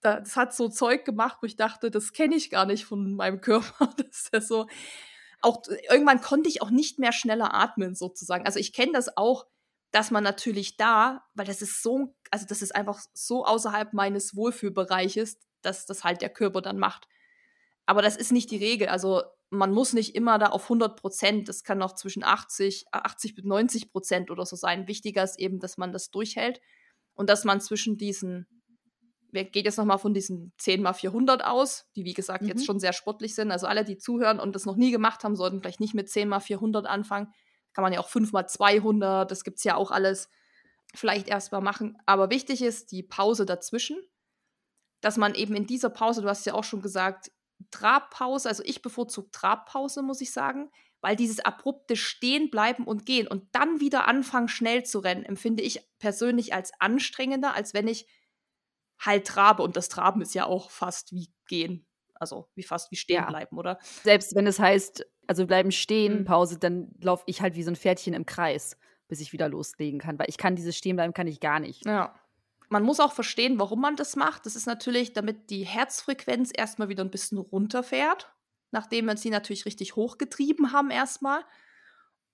das hat so Zeug gemacht, wo ich dachte, das kenne ich gar nicht von meinem Körper. Das ist ja so. Auch irgendwann konnte ich auch nicht mehr schneller atmen, sozusagen. Also ich kenne das auch, dass man natürlich da, weil das ist so, also das ist einfach so außerhalb meines Wohlfühlbereiches, dass das halt der Körper dann macht. Aber das ist nicht die Regel. Also man muss nicht immer da auf 100 Prozent, das kann auch zwischen 80, 80 bis 90 Prozent oder so sein. Wichtiger ist eben, dass man das durchhält und dass man zwischen diesen, wer geht jetzt nochmal von diesen 10 mal 400 aus, die wie gesagt mhm. jetzt schon sehr sportlich sind. Also alle, die zuhören und das noch nie gemacht haben, sollten vielleicht nicht mit 10 mal 400 anfangen, kann man ja auch 5 mal 200, das gibt es ja auch alles vielleicht erstmal machen. Aber wichtig ist die Pause dazwischen, dass man eben in dieser Pause, du hast ja auch schon gesagt, Trabpause, also ich bevorzuge Trabpause, muss ich sagen, weil dieses abrupte Stehen bleiben und Gehen und dann wieder anfangen, schnell zu rennen, empfinde ich persönlich als anstrengender, als wenn ich halt trabe. Und das Traben ist ja auch fast wie Gehen. Also wie fast wie stehen ja. bleiben, oder? Selbst wenn es heißt, also bleiben stehen, mhm. Pause, dann laufe ich halt wie so ein Pferdchen im Kreis, bis ich wieder loslegen kann. Weil ich kann dieses Stehen bleiben, kann ich gar nicht. Ja. Man muss auch verstehen, warum man das macht. Das ist natürlich, damit die Herzfrequenz erstmal wieder ein bisschen runterfährt, nachdem wir sie natürlich richtig hochgetrieben haben erstmal.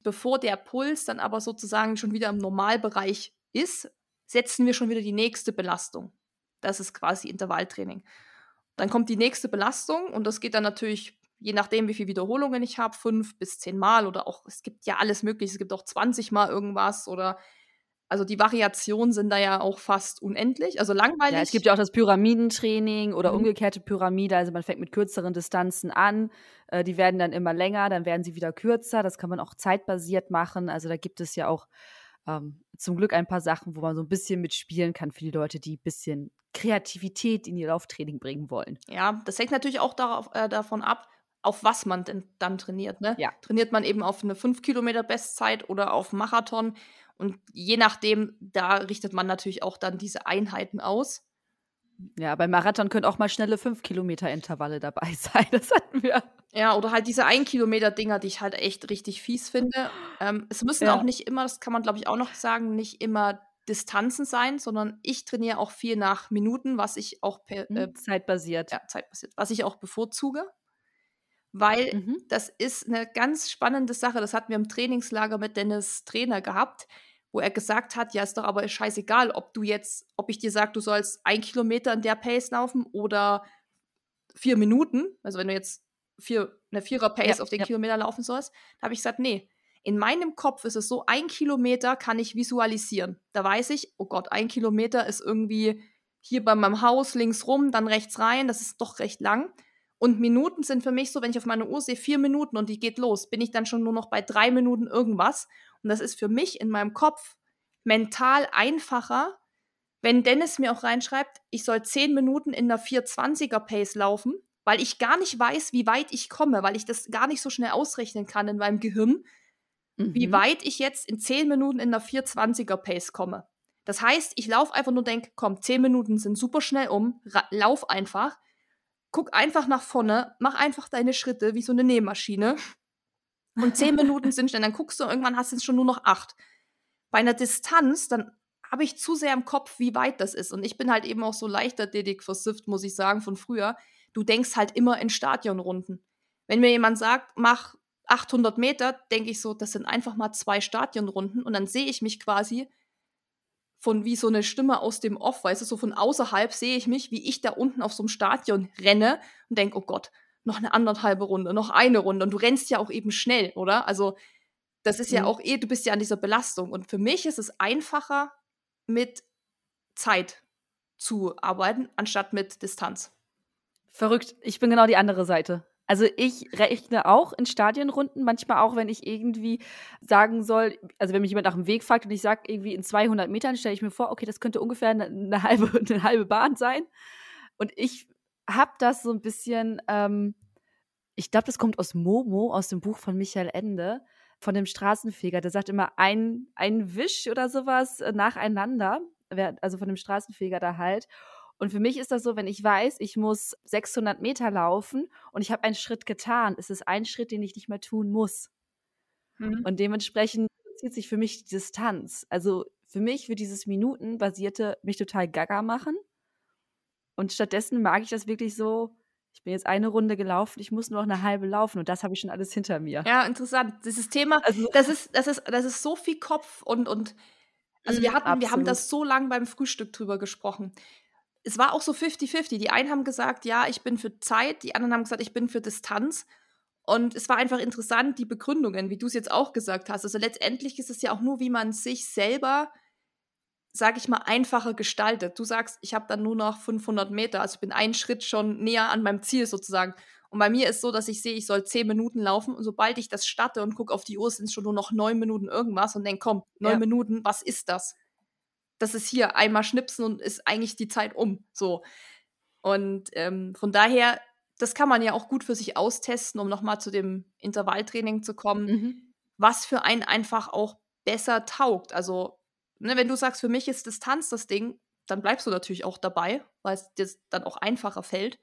Bevor der Puls dann aber sozusagen schon wieder im Normalbereich ist, setzen wir schon wieder die nächste Belastung. Das ist quasi Intervalltraining. Dann kommt die nächste Belastung und das geht dann natürlich je nachdem, wie viele Wiederholungen ich habe, fünf bis zehn Mal oder auch, es gibt ja alles mögliche, es gibt auch 20 Mal irgendwas oder also die Variationen sind da ja auch fast unendlich, also langweilig. Ja, es gibt ja auch das Pyramidentraining oder mhm. umgekehrte Pyramide, also man fängt mit kürzeren Distanzen an, äh, die werden dann immer länger, dann werden sie wieder kürzer, das kann man auch zeitbasiert machen, also da gibt es ja auch ähm, zum Glück ein paar Sachen, wo man so ein bisschen mitspielen kann für die Leute, die ein bisschen Kreativität in ihr Lauftraining bringen wollen. Ja, das hängt natürlich auch darauf, äh, davon ab, auf was man denn dann trainiert. Ne? Ja. Trainiert man eben auf eine 5 Kilometer Bestzeit oder auf Marathon? Und je nachdem, da richtet man natürlich auch dann diese Einheiten aus. Ja, beim Marathon können auch mal schnelle 5 Kilometer Intervalle dabei sein. Das hatten wir. Ja, oder halt diese 1 Kilometer Dinger, die ich halt echt richtig fies finde. Ähm, es müssen ja. auch nicht immer, das kann man glaube ich auch noch sagen, nicht immer Distanzen sein, sondern ich trainiere auch viel nach Minuten, was ich auch per, mhm, äh, zeitbasiert. Ja, zeitbasiert, was ich auch bevorzuge weil mhm. das ist eine ganz spannende Sache. Das hatten wir im Trainingslager mit Dennis Trainer gehabt, wo er gesagt hat, ja, ist doch aber scheißegal, ob du jetzt, ob ich dir sage, du sollst ein Kilometer in der Pace laufen oder vier Minuten, also wenn du jetzt vier, eine Vierer-Pace ja, auf den ja. Kilometer laufen sollst, da habe ich gesagt, nee, in meinem Kopf ist es so, ein Kilometer kann ich visualisieren. Da weiß ich, oh Gott, ein Kilometer ist irgendwie hier bei meinem Haus links rum, dann rechts rein, das ist doch recht lang. Und Minuten sind für mich so, wenn ich auf meine Uhr sehe, vier Minuten und die geht los, bin ich dann schon nur noch bei drei Minuten irgendwas. Und das ist für mich in meinem Kopf mental einfacher, wenn Dennis mir auch reinschreibt, ich soll zehn Minuten in der 420er Pace laufen, weil ich gar nicht weiß, wie weit ich komme, weil ich das gar nicht so schnell ausrechnen kann in meinem Gehirn, mhm. wie weit ich jetzt in zehn Minuten in der 420er Pace komme. Das heißt, ich laufe einfach nur denke, komm, zehn Minuten sind super schnell um, lauf einfach, guck einfach nach vorne, mach einfach deine Schritte wie so eine Nähmaschine. Und zehn Minuten sind schnell, dann guckst du, irgendwann hast du schon nur noch acht. Bei einer Distanz, dann habe ich zu sehr im Kopf, wie weit das ist. Und ich bin halt eben auch so leichtathletik versifft, muss ich sagen, von früher. Du denkst halt immer in Stadionrunden. Wenn mir jemand sagt, mach 800 Meter, denke ich so, das sind einfach mal zwei Stadionrunden. Und dann sehe ich mich quasi von wie so eine Stimme aus dem Off, weißt du, so von außerhalb sehe ich mich, wie ich da unten auf so einem Stadion renne und denke, oh Gott, noch eine anderthalbe Runde, noch eine Runde. Und du rennst ja auch eben schnell, oder? Also, das ist ja mhm. auch eh, du bist ja an dieser Belastung. Und für mich ist es einfacher, mit Zeit zu arbeiten, anstatt mit Distanz. Verrückt. Ich bin genau die andere Seite. Also ich rechne auch in Stadionrunden, manchmal auch, wenn ich irgendwie sagen soll, also wenn mich jemand nach dem Weg fragt und ich sage irgendwie in 200 Metern, stelle ich mir vor, okay, das könnte ungefähr eine, eine halbe, eine halbe Bahn sein. Und ich habe das so ein bisschen, ähm, ich glaube, das kommt aus Momo, aus dem Buch von Michael Ende von dem Straßenfeger. Der sagt immer ein, ein Wisch oder sowas äh, nacheinander, also von dem Straßenfeger da halt. Und für mich ist das so, wenn ich weiß, ich muss 600 Meter laufen und ich habe einen Schritt getan, ist es ein Schritt, den ich nicht mehr tun muss. Mhm. Und dementsprechend zieht sich für mich die Distanz. Also für mich wird dieses Minutenbasierte mich total gaga machen. Und stattdessen mag ich das wirklich so, ich bin jetzt eine Runde gelaufen, ich muss nur noch eine halbe laufen und das habe ich schon alles hinter mir. Ja, interessant. Dieses Thema, also, das ist, das ist, das ist so viel Kopf und, und also wir mhm, hatten, Absolut. wir haben das so lang beim Frühstück drüber gesprochen. Es war auch so 50-50. Die einen haben gesagt, ja, ich bin für Zeit, die anderen haben gesagt, ich bin für Distanz. Und es war einfach interessant, die Begründungen, wie du es jetzt auch gesagt hast. Also letztendlich ist es ja auch nur, wie man sich selber sage ich mal, einfacher gestaltet. Du sagst, ich habe dann nur noch 500 Meter, also ich bin einen Schritt schon näher an meinem Ziel sozusagen. Und bei mir ist so, dass ich sehe, ich soll 10 Minuten laufen und sobald ich das starte und gucke auf die Uhr, sind es schon nur noch 9 Minuten irgendwas und denke, komm, 9 ja. Minuten, was ist das? Das ist hier einmal schnipsen und ist eigentlich die Zeit um. So. Und ähm, von daher, das kann man ja auch gut für sich austesten, um nochmal zu dem Intervalltraining zu kommen, mhm. was für einen einfach auch besser taugt. Also ne, wenn du sagst, für mich ist Distanz das Ding, dann bleibst du natürlich auch dabei, weil es dir dann auch einfacher fällt.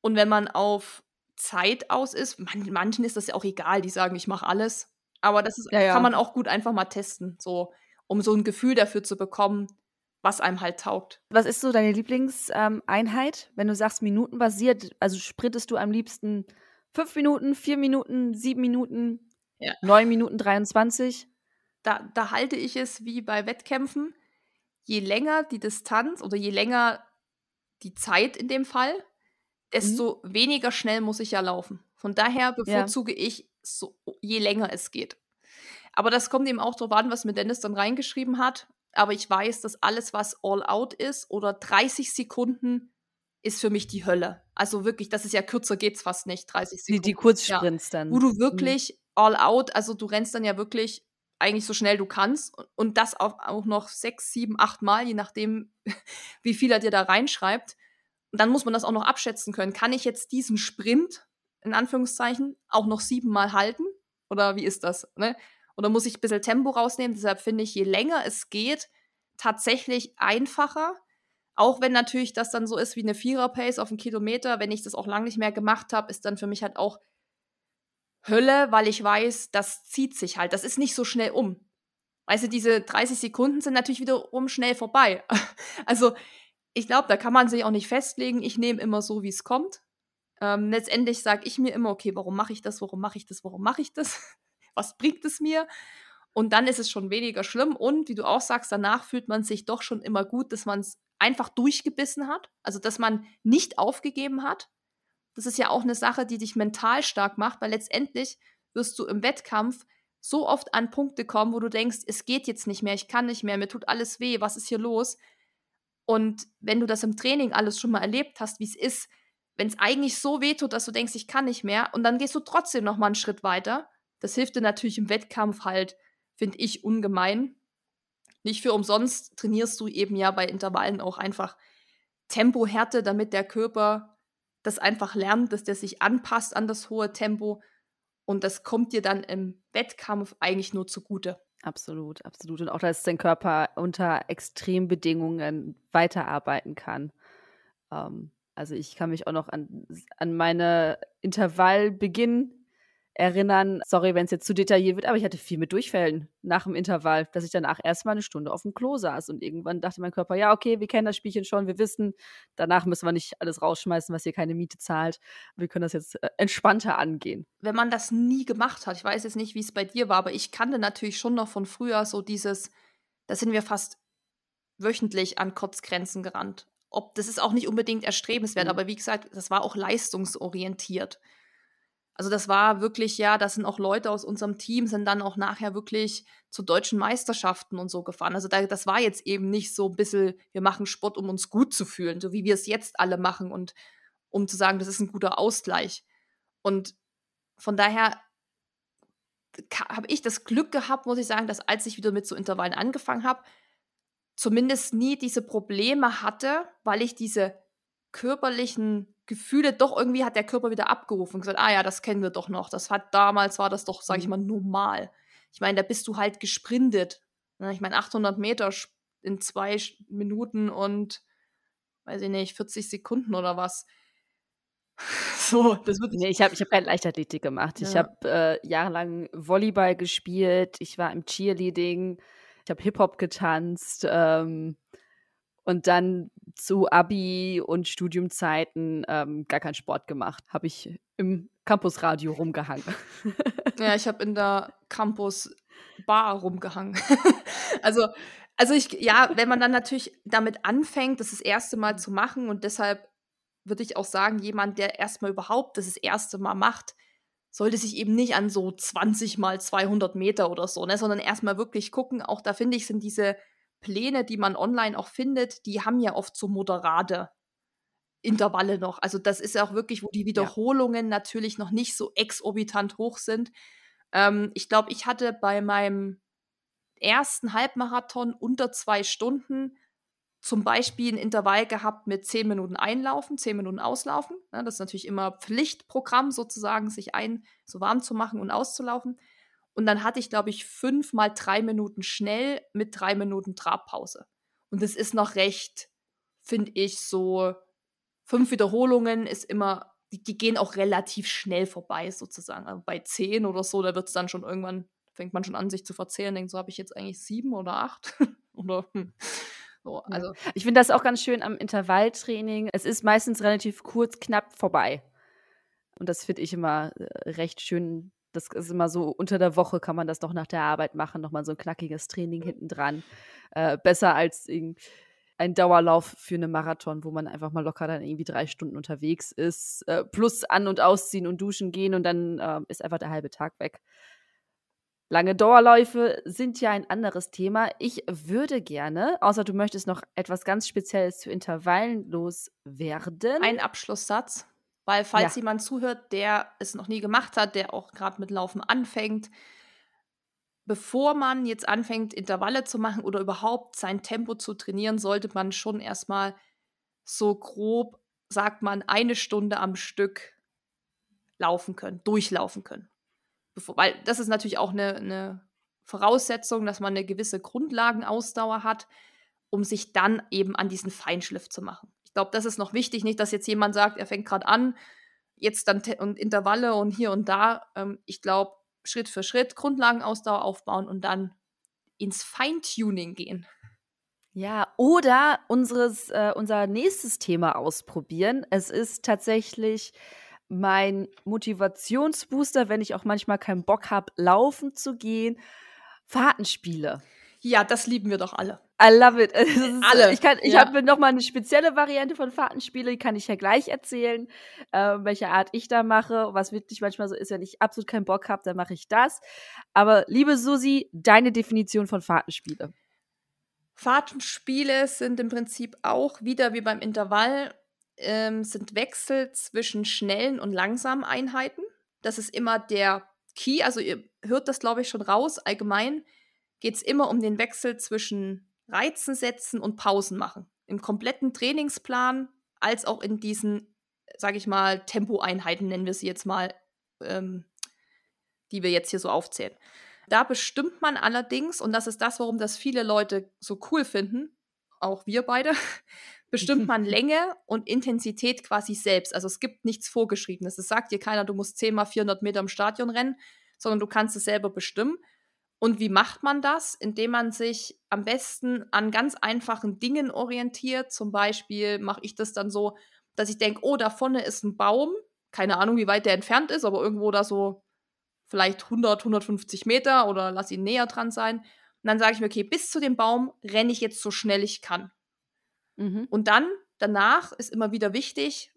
Und wenn man auf Zeit aus ist, man, manchen ist das ja auch egal, die sagen, ich mache alles. Aber das ist, ja, ja. kann man auch gut einfach mal testen, so, um so ein Gefühl dafür zu bekommen, was einem halt taugt. Was ist so deine Lieblingseinheit, ähm, wenn du sagst, minutenbasiert? Also sprintest du am liebsten fünf Minuten, vier Minuten, sieben Minuten, ja. neun Minuten 23? da, da halte ich es wie bei Wettkämpfen. Je länger die Distanz oder je länger die Zeit in dem Fall, desto mhm. weniger schnell muss ich ja laufen. Von daher bevorzuge ja. ich so, je länger es geht. Aber das kommt eben auch darauf an, was mir Dennis dann reingeschrieben hat. Aber ich weiß, dass alles, was all out ist oder 30 Sekunden, ist für mich die Hölle. Also wirklich, das ist ja kürzer geht's fast nicht, 30 Sekunden. Die, die Kurzsprints ja. dann. Wo du mhm. wirklich mhm. all out, also du rennst dann ja wirklich eigentlich so schnell du kannst und das auch, auch noch sechs, sieben, acht Mal, je nachdem, wie viel er dir da reinschreibt. Und dann muss man das auch noch abschätzen können. Kann ich jetzt diesen Sprint, in Anführungszeichen, auch noch siebenmal halten? Oder wie ist das? Ne? Oder muss ich ein bisschen Tempo rausnehmen? Deshalb finde ich, je länger es geht, tatsächlich einfacher. Auch wenn natürlich das dann so ist wie eine Vierer-Pace auf einen Kilometer, wenn ich das auch lange nicht mehr gemacht habe, ist dann für mich halt auch Hölle, weil ich weiß, das zieht sich halt. Das ist nicht so schnell um. Weißt du, diese 30 Sekunden sind natürlich wiederum schnell vorbei. also, ich glaube, da kann man sich auch nicht festlegen. Ich nehme immer so, wie es kommt. Ähm, letztendlich sage ich mir immer, okay, warum mache ich das, warum mache ich das, warum mache ich das? Was bringt es mir? Und dann ist es schon weniger schlimm. Und wie du auch sagst, danach fühlt man sich doch schon immer gut, dass man es einfach durchgebissen hat. Also, dass man nicht aufgegeben hat das ist ja auch eine Sache, die dich mental stark macht, weil letztendlich wirst du im Wettkampf so oft an Punkte kommen, wo du denkst, es geht jetzt nicht mehr, ich kann nicht mehr, mir tut alles weh, was ist hier los? Und wenn du das im Training alles schon mal erlebt hast, wie es ist, wenn es eigentlich so wehtut, dass du denkst, ich kann nicht mehr, und dann gehst du trotzdem noch mal einen Schritt weiter. Das hilft dir natürlich im Wettkampf halt, finde ich, ungemein. Nicht für umsonst trainierst du eben ja bei Intervallen auch einfach Tempohärte, damit der Körper das einfach lernt, dass der sich anpasst an das hohe Tempo. Und das kommt dir dann im Wettkampf eigentlich nur zugute. Absolut, absolut. Und auch, dass dein Körper unter Extrembedingungen weiterarbeiten kann. Ähm, also ich kann mich auch noch an, an meine Intervallbeginn erinnern. Sorry, wenn es jetzt zu detailliert wird, aber ich hatte viel mit Durchfällen nach dem Intervall, dass ich danach erstmal eine Stunde auf dem Klo saß und irgendwann dachte mein Körper, ja, okay, wir kennen das Spielchen schon, wir wissen, danach müssen wir nicht alles rausschmeißen, was hier keine Miete zahlt. Wir können das jetzt äh, entspannter angehen. Wenn man das nie gemacht hat, ich weiß jetzt nicht, wie es bei dir war, aber ich kannte natürlich schon noch von früher so dieses, da sind wir fast wöchentlich an Kurzgrenzen gerannt. Ob das ist auch nicht unbedingt erstrebenswert, mhm. aber wie gesagt, das war auch leistungsorientiert. Also das war wirklich, ja, das sind auch Leute aus unserem Team, sind dann auch nachher wirklich zu deutschen Meisterschaften und so gefahren. Also da, das war jetzt eben nicht so ein bisschen, wir machen Sport, um uns gut zu fühlen, so wie wir es jetzt alle machen und um zu sagen, das ist ein guter Ausgleich. Und von daher habe ich das Glück gehabt, muss ich sagen, dass als ich wieder mit so Intervallen angefangen habe, zumindest nie diese Probleme hatte, weil ich diese körperlichen Gefühle doch irgendwie hat der Körper wieder abgerufen und gesagt, ah ja, das kennen wir doch noch. Das hat damals war das doch, sag ich mhm. mal, normal. Ich meine, da bist du halt gesprintet. Ne? Ich meine, 800 Meter in zwei Minuten und weiß ich nicht, 40 Sekunden oder was. So, das wird. Nee, ich habe ich hab keine Leichtathletik gemacht. Ja. Ich habe äh, jahrelang Volleyball gespielt. Ich war im Cheerleading. Ich habe Hip-Hop getanzt. Ähm, und dann zu Abi und Studiumzeiten ähm, gar keinen Sport gemacht. Habe ich im Campusradio rumgehangen. ja, ich habe in der Campus-Bar rumgehangen. also, also ich, ja, wenn man dann natürlich damit anfängt, das das erste Mal zu machen und deshalb würde ich auch sagen, jemand, der erstmal überhaupt das, das erste Mal macht, sollte sich eben nicht an so 20 mal 200 Meter oder so, ne, sondern erstmal wirklich gucken. Auch da finde ich, sind diese Pläne, die man online auch findet, die haben ja oft so moderate Intervalle noch. Also das ist ja auch wirklich, wo die Wiederholungen ja. natürlich noch nicht so exorbitant hoch sind. Ähm, ich glaube, ich hatte bei meinem ersten Halbmarathon unter zwei Stunden zum Beispiel ein Intervall gehabt mit zehn Minuten einlaufen, zehn Minuten auslaufen. Ja, das ist natürlich immer Pflichtprogramm sozusagen, sich ein so warm zu machen und auszulaufen. Und dann hatte ich, glaube ich, fünf mal drei Minuten schnell mit drei Minuten Trabpause. Und das ist noch recht, finde ich, so fünf Wiederholungen ist immer, die, die, gehen auch relativ schnell vorbei, sozusagen. Also bei zehn oder so, da wird es dann schon irgendwann, fängt man schon an, sich zu verzählen, denkt, so habe ich jetzt eigentlich sieben oder acht. oder hm. So, also. Ich finde das auch ganz schön am Intervalltraining. Es ist meistens relativ kurz, knapp vorbei. Und das finde ich immer äh, recht schön das ist immer so, unter der Woche kann man das doch nach der Arbeit machen, nochmal so ein knackiges Training hinten dran. Äh, besser als ein Dauerlauf für einen Marathon, wo man einfach mal locker dann irgendwie drei Stunden unterwegs ist, äh, plus an- und ausziehen und duschen gehen und dann äh, ist einfach der halbe Tag weg. Lange Dauerläufe sind ja ein anderes Thema. Ich würde gerne, außer du möchtest noch etwas ganz Spezielles zu Intervallen loswerden. Ein Abschlusssatz. Weil falls ja. jemand zuhört, der es noch nie gemacht hat, der auch gerade mit Laufen anfängt, bevor man jetzt anfängt, Intervalle zu machen oder überhaupt sein Tempo zu trainieren, sollte man schon erstmal so grob, sagt man, eine Stunde am Stück laufen können, durchlaufen können. Bevor, weil das ist natürlich auch eine, eine Voraussetzung, dass man eine gewisse Grundlagenausdauer hat, um sich dann eben an diesen Feinschliff zu machen glaube, das ist noch wichtig, nicht, dass jetzt jemand sagt, er fängt gerade an, jetzt dann und Intervalle und hier und da. Ähm, ich glaube, Schritt für Schritt Grundlagenausdauer aufbauen und dann ins Feintuning gehen. Ja, oder unseres, äh, unser nächstes Thema ausprobieren. Es ist tatsächlich mein Motivationsbooster, wenn ich auch manchmal keinen Bock habe, laufen zu gehen. Fahrtenspiele. Ja, das lieben wir doch alle. I love it. Alle. Ich, ich ja. habe noch mal eine spezielle Variante von Fahrtenspiele, die kann ich ja gleich erzählen, äh, welche Art ich da mache. Was wirklich manchmal so ist, wenn ich absolut keinen Bock habe, dann mache ich das. Aber liebe Susi, deine Definition von Fahrtenspiele. Fahrtenspiele sind im Prinzip auch wieder wie beim Intervall ähm, sind Wechsel zwischen schnellen und langsamen Einheiten. Das ist immer der Key. Also ihr hört das, glaube ich, schon raus. Allgemein geht es immer um den Wechsel zwischen Reizen setzen und Pausen machen. Im kompletten Trainingsplan als auch in diesen, sage ich mal, Tempoeinheiten nennen wir sie jetzt mal, ähm, die wir jetzt hier so aufzählen. Da bestimmt man allerdings, und das ist das, warum das viele Leute so cool finden, auch wir beide, bestimmt man Länge und Intensität quasi selbst. Also es gibt nichts Vorgeschriebenes. Es sagt dir keiner, du musst 10 mal 400 Meter im Stadion rennen, sondern du kannst es selber bestimmen. Und wie macht man das? Indem man sich am besten an ganz einfachen Dingen orientiert. Zum Beispiel mache ich das dann so, dass ich denke, oh, da vorne ist ein Baum. Keine Ahnung, wie weit der entfernt ist, aber irgendwo da so vielleicht 100, 150 Meter oder lass ihn näher dran sein. Und dann sage ich mir, okay, bis zu dem Baum renne ich jetzt so schnell ich kann. Mhm. Und dann, danach ist immer wieder wichtig,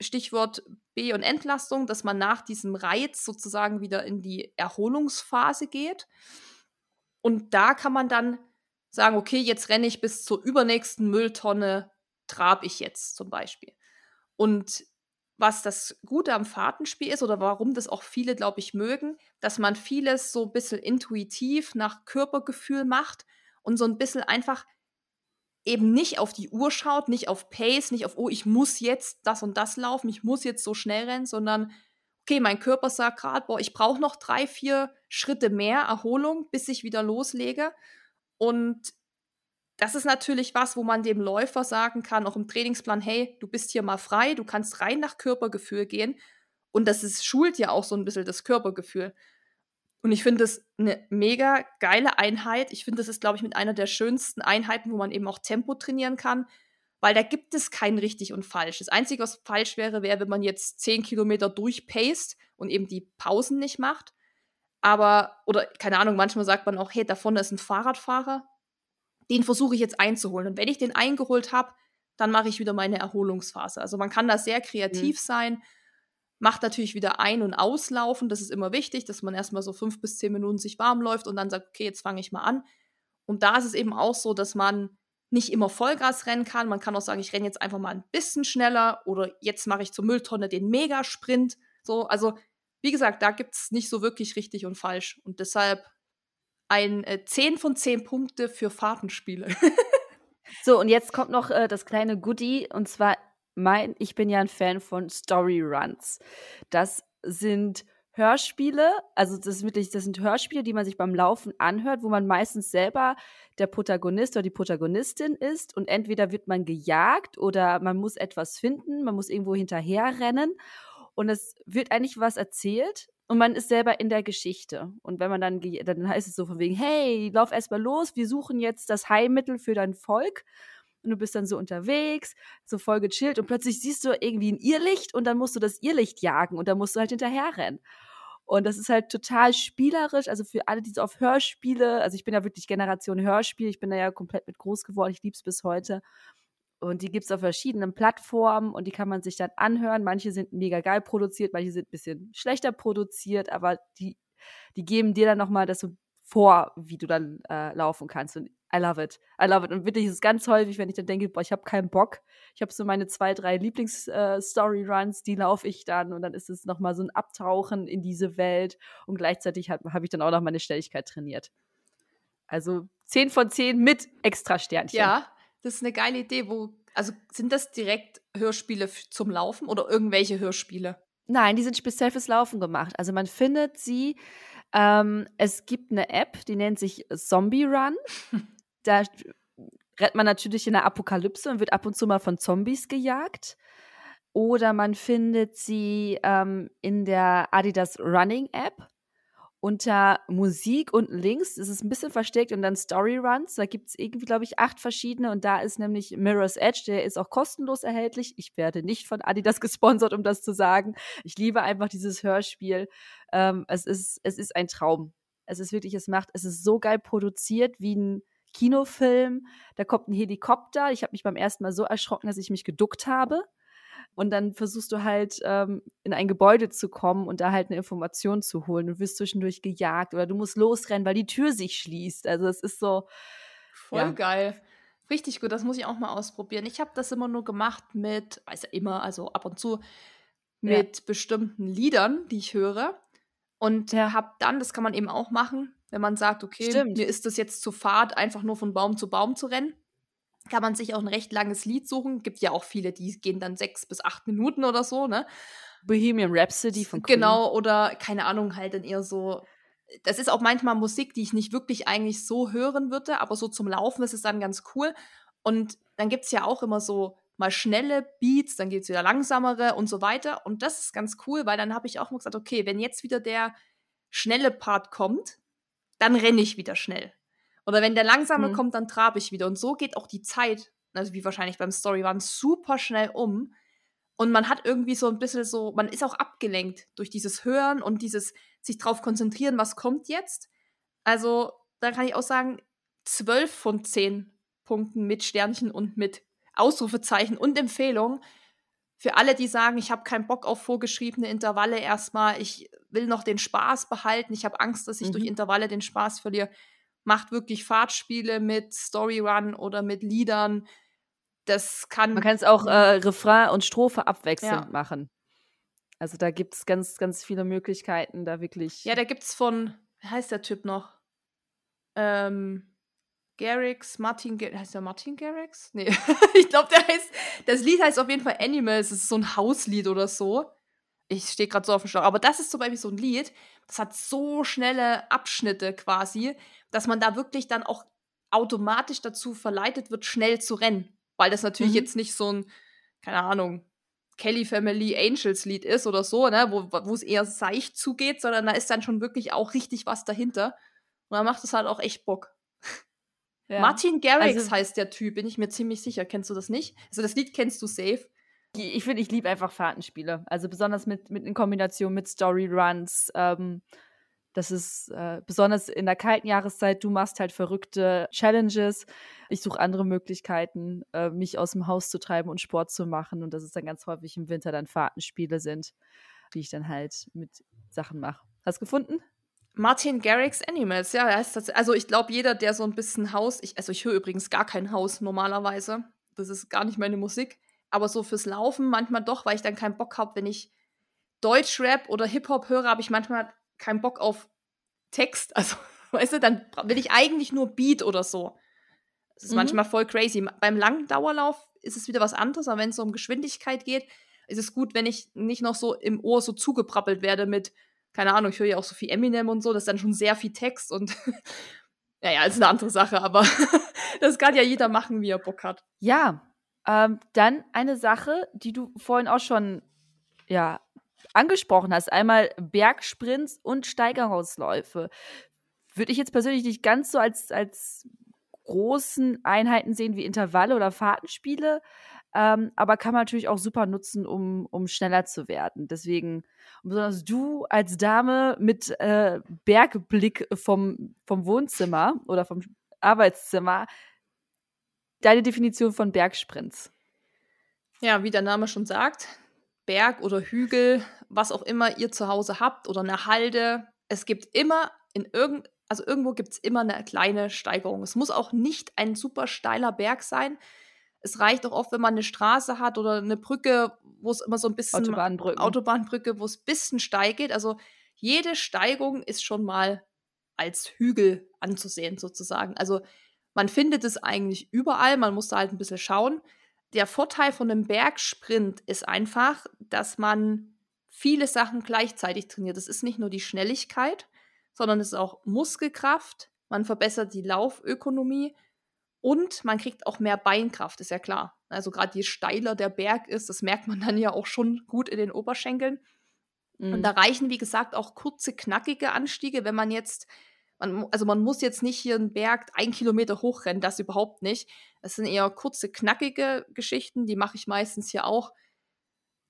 Stichwort B- und Entlastung, dass man nach diesem Reiz sozusagen wieder in die Erholungsphase geht. Und da kann man dann sagen, okay, jetzt renne ich bis zur übernächsten Mülltonne, trab ich jetzt zum Beispiel. Und was das Gute am Fahrtenspiel ist oder warum das auch viele, glaube ich, mögen, dass man vieles so ein bisschen intuitiv nach Körpergefühl macht und so ein bisschen einfach eben nicht auf die Uhr schaut, nicht auf Pace, nicht auf, oh, ich muss jetzt das und das laufen, ich muss jetzt so schnell rennen, sondern, okay, mein Körper sagt gerade, boah, ich brauche noch drei, vier Schritte mehr Erholung, bis ich wieder loslege. Und das ist natürlich was, wo man dem Läufer sagen kann, auch im Trainingsplan, hey, du bist hier mal frei, du kannst rein nach Körpergefühl gehen. Und das ist, schult ja auch so ein bisschen das Körpergefühl. Und ich finde es eine mega geile Einheit. Ich finde, das ist, glaube ich, mit einer der schönsten Einheiten, wo man eben auch Tempo trainieren kann, weil da gibt es kein richtig und falsch. Das Einzige, was falsch wäre, wäre, wenn man jetzt zehn Kilometer durchpaced und eben die Pausen nicht macht. Aber, oder keine Ahnung, manchmal sagt man auch, hey, da vorne ist ein Fahrradfahrer, den versuche ich jetzt einzuholen. Und wenn ich den eingeholt habe, dann mache ich wieder meine Erholungsphase. Also man kann da sehr kreativ mhm. sein macht natürlich wieder ein- und auslaufen. Das ist immer wichtig, dass man erstmal so fünf bis zehn Minuten sich warm läuft und dann sagt, okay, jetzt fange ich mal an. Und da ist es eben auch so, dass man nicht immer Vollgas rennen kann. Man kann auch sagen, ich renne jetzt einfach mal ein bisschen schneller oder jetzt mache ich zur Mülltonne den Megasprint. So, also wie gesagt, da gibt es nicht so wirklich richtig und falsch. Und deshalb ein äh, 10 von 10 Punkte für Fahrtenspiele. so, und jetzt kommt noch äh, das kleine Goodie. Und zwar mein, ich bin ja ein Fan von Story Runs. Das sind Hörspiele, also das wirklich, das sind Hörspiele, die man sich beim Laufen anhört, wo man meistens selber der Protagonist oder die Protagonistin ist und entweder wird man gejagt oder man muss etwas finden, man muss irgendwo hinterherrennen und es wird eigentlich was erzählt und man ist selber in der Geschichte. Und wenn man dann, dann heißt es so von wegen, hey, lauf erstmal los, wir suchen jetzt das Heilmittel für dein Volk und du bist dann so unterwegs, so voll gechillt und plötzlich siehst du irgendwie ein Irrlicht und dann musst du das Irrlicht jagen und dann musst du halt hinterherrennen. Und das ist halt total spielerisch, also für alle, die so auf Hörspiele, also ich bin ja wirklich Generation Hörspiel, ich bin da ja komplett mit groß geworden, ich liebe es bis heute. Und die gibt es auf verschiedenen Plattformen und die kann man sich dann anhören. Manche sind mega geil produziert, manche sind ein bisschen schlechter produziert, aber die, die geben dir dann nochmal das so vor, wie du dann äh, laufen kannst. Und I love it. I love it. Und wirklich ist es ganz häufig, wenn ich dann denke, boah, ich habe keinen Bock. Ich habe so meine zwei, drei Lieblings-Story-Runs, äh, die laufe ich dann und dann ist es nochmal so ein Abtauchen in diese Welt und gleichzeitig habe hab ich dann auch noch meine Schnelligkeit trainiert. Also 10 von 10 mit extra Sternchen. Ja, das ist eine geile Idee. Wo, also sind das direkt Hörspiele zum Laufen oder irgendwelche Hörspiele? Nein, die sind speziell fürs Laufen gemacht. Also man findet sie ähm, es gibt eine App, die nennt sich Zombie Run. da rennt man natürlich in der Apokalypse und wird ab und zu mal von Zombies gejagt. Oder man findet sie ähm, in der Adidas Running App unter Musik und Links. Das ist ein bisschen versteckt und dann Story Runs. Da gibt es irgendwie, glaube ich, acht verschiedene und da ist nämlich Mirror's Edge, der ist auch kostenlos erhältlich. Ich werde nicht von Adidas gesponsert, um das zu sagen. Ich liebe einfach dieses Hörspiel. Ähm, es, ist, es ist ein Traum. Es ist wirklich, es macht, es ist so geil produziert wie ein Kinofilm. Da kommt ein Helikopter. Ich habe mich beim ersten Mal so erschrocken, dass ich mich geduckt habe. Und dann versuchst du halt ähm, in ein Gebäude zu kommen und da halt eine Information zu holen. Du wirst zwischendurch gejagt oder du musst losrennen, weil die Tür sich schließt. Also es ist so. Voll ja. geil. Richtig gut, das muss ich auch mal ausprobieren. Ich habe das immer nur gemacht mit, weiß ja immer, also ab und zu mit ja. bestimmten Liedern, die ich höre. Und habe dann, das kann man eben auch machen, wenn man sagt, okay, Stimmt. mir ist das jetzt zu fad, einfach nur von Baum zu Baum zu rennen, kann man sich auch ein recht langes Lied suchen. Gibt ja auch viele, die gehen dann sechs bis acht Minuten oder so, ne? Bohemian Rhapsody von Queen. Genau, oder keine Ahnung, halt dann eher so. Das ist auch manchmal Musik, die ich nicht wirklich eigentlich so hören würde, aber so zum Laufen ist es dann ganz cool. Und dann gibt es ja auch immer so mal schnelle Beats, dann geht es wieder langsamere und so weiter. Und das ist ganz cool, weil dann habe ich auch mal gesagt, okay, wenn jetzt wieder der schnelle Part kommt, dann renne ich wieder schnell. Oder wenn der langsame mhm. kommt, dann trabe ich wieder. Und so geht auch die Zeit, also wie wahrscheinlich beim Storyrun, super schnell um. Und man hat irgendwie so ein bisschen so, man ist auch abgelenkt durch dieses Hören und dieses sich drauf konzentrieren, was kommt jetzt. Also, da kann ich auch sagen, zwölf von zehn Punkten mit Sternchen und mit Ausrufezeichen und Empfehlung. Für alle, die sagen, ich habe keinen Bock auf vorgeschriebene Intervalle erstmal, ich will noch den Spaß behalten, ich habe Angst, dass ich mhm. durch Intervalle den Spaß verliere, macht wirklich Fahrtspiele mit Storyrun oder mit Liedern. Das kann. Man kann es auch äh, Refrain und Strophe abwechselnd ja. machen. Also da gibt es ganz, ganz viele Möglichkeiten, da wirklich. Ja, da gibt es von, wie heißt der Typ noch? Ähm, Garrix, Martin, heißt der Martin Garrix? Nee, ich glaube, der heißt, das Lied heißt auf jeden Fall Animals, es ist so ein Hauslied oder so. Ich stehe gerade so auf dem Schlauch, aber das ist zum Beispiel so ein Lied, das hat so schnelle Abschnitte quasi, dass man da wirklich dann auch automatisch dazu verleitet wird, schnell zu rennen. Weil das natürlich mhm. jetzt nicht so ein, keine Ahnung, Kelly Family Angels Lied ist oder so, ne, wo es eher seicht zugeht, sondern da ist dann schon wirklich auch richtig was dahinter. Und dann macht es halt auch echt Bock. Ja. Martin Garrix also, heißt der Typ, bin ich mir ziemlich sicher. Kennst du das nicht? Also das Lied kennst du safe. Ich finde, ich liebe einfach Fahrtenspiele. Also besonders mit, mit in Kombination mit Storyruns. Ähm, das ist äh, besonders in der kalten Jahreszeit, du machst halt verrückte Challenges. Ich suche andere Möglichkeiten, äh, mich aus dem Haus zu treiben und Sport zu machen. Und das ist dann ganz häufig im Winter dann Fahrtenspiele sind, die ich dann halt mit Sachen mache. Hast du gefunden? Martin Garrix Animals, ja, also ich glaube, jeder, der so ein bisschen Haus, ich, also ich höre übrigens gar kein Haus normalerweise. Das ist gar nicht meine Musik. Aber so fürs Laufen manchmal doch, weil ich dann keinen Bock habe, wenn ich Deutschrap oder Hip-Hop höre, habe ich manchmal keinen Bock auf Text. Also, weißt du, dann will ich eigentlich nur Beat oder so. Das ist mhm. manchmal voll crazy. Beim langen Dauerlauf ist es wieder was anderes, aber wenn es so um Geschwindigkeit geht, ist es gut, wenn ich nicht noch so im Ohr so zugeprappelt werde mit keine Ahnung, ich höre ja auch so viel Eminem und so, das ist dann schon sehr viel Text und naja, ist eine andere Sache, aber das kann ja jeder machen, wie er Bock hat. Ja, ähm, dann eine Sache, die du vorhin auch schon ja, angesprochen hast. Einmal Bergsprints und Steigerhausläufe. Würde ich jetzt persönlich nicht ganz so als, als großen Einheiten sehen wie Intervalle oder Fahrtenspiele, ähm, aber kann man natürlich auch super nutzen, um, um schneller zu werden. Deswegen, besonders du als Dame mit äh, Bergblick vom, vom Wohnzimmer oder vom Arbeitszimmer, deine Definition von Bergsprints. Ja, wie der Name schon sagt, Berg oder Hügel, was auch immer ihr zu Hause habt oder eine Halde. Es gibt immer in irgend, also irgendwo gibt es immer eine kleine Steigerung. Es muss auch nicht ein super steiler Berg sein es reicht auch oft, wenn man eine Straße hat oder eine Brücke, wo es immer so ein bisschen Autobahnbrücke, Autobahnbrücke wo es ein bisschen steil geht. Also jede Steigung ist schon mal als Hügel anzusehen, sozusagen. Also man findet es eigentlich überall, man muss da halt ein bisschen schauen. Der Vorteil von einem Bergsprint ist einfach, dass man viele Sachen gleichzeitig trainiert. Es ist nicht nur die Schnelligkeit, sondern es ist auch Muskelkraft. Man verbessert die Laufökonomie und man kriegt auch mehr Beinkraft, ist ja klar. Also gerade je steiler der Berg ist, das merkt man dann ja auch schon gut in den Oberschenkeln. Mhm. Und da reichen, wie gesagt, auch kurze, knackige Anstiege, wenn man jetzt, man, also man muss jetzt nicht hier einen Berg ein Kilometer hochrennen, das überhaupt nicht. Es sind eher kurze, knackige Geschichten, die mache ich meistens hier auch.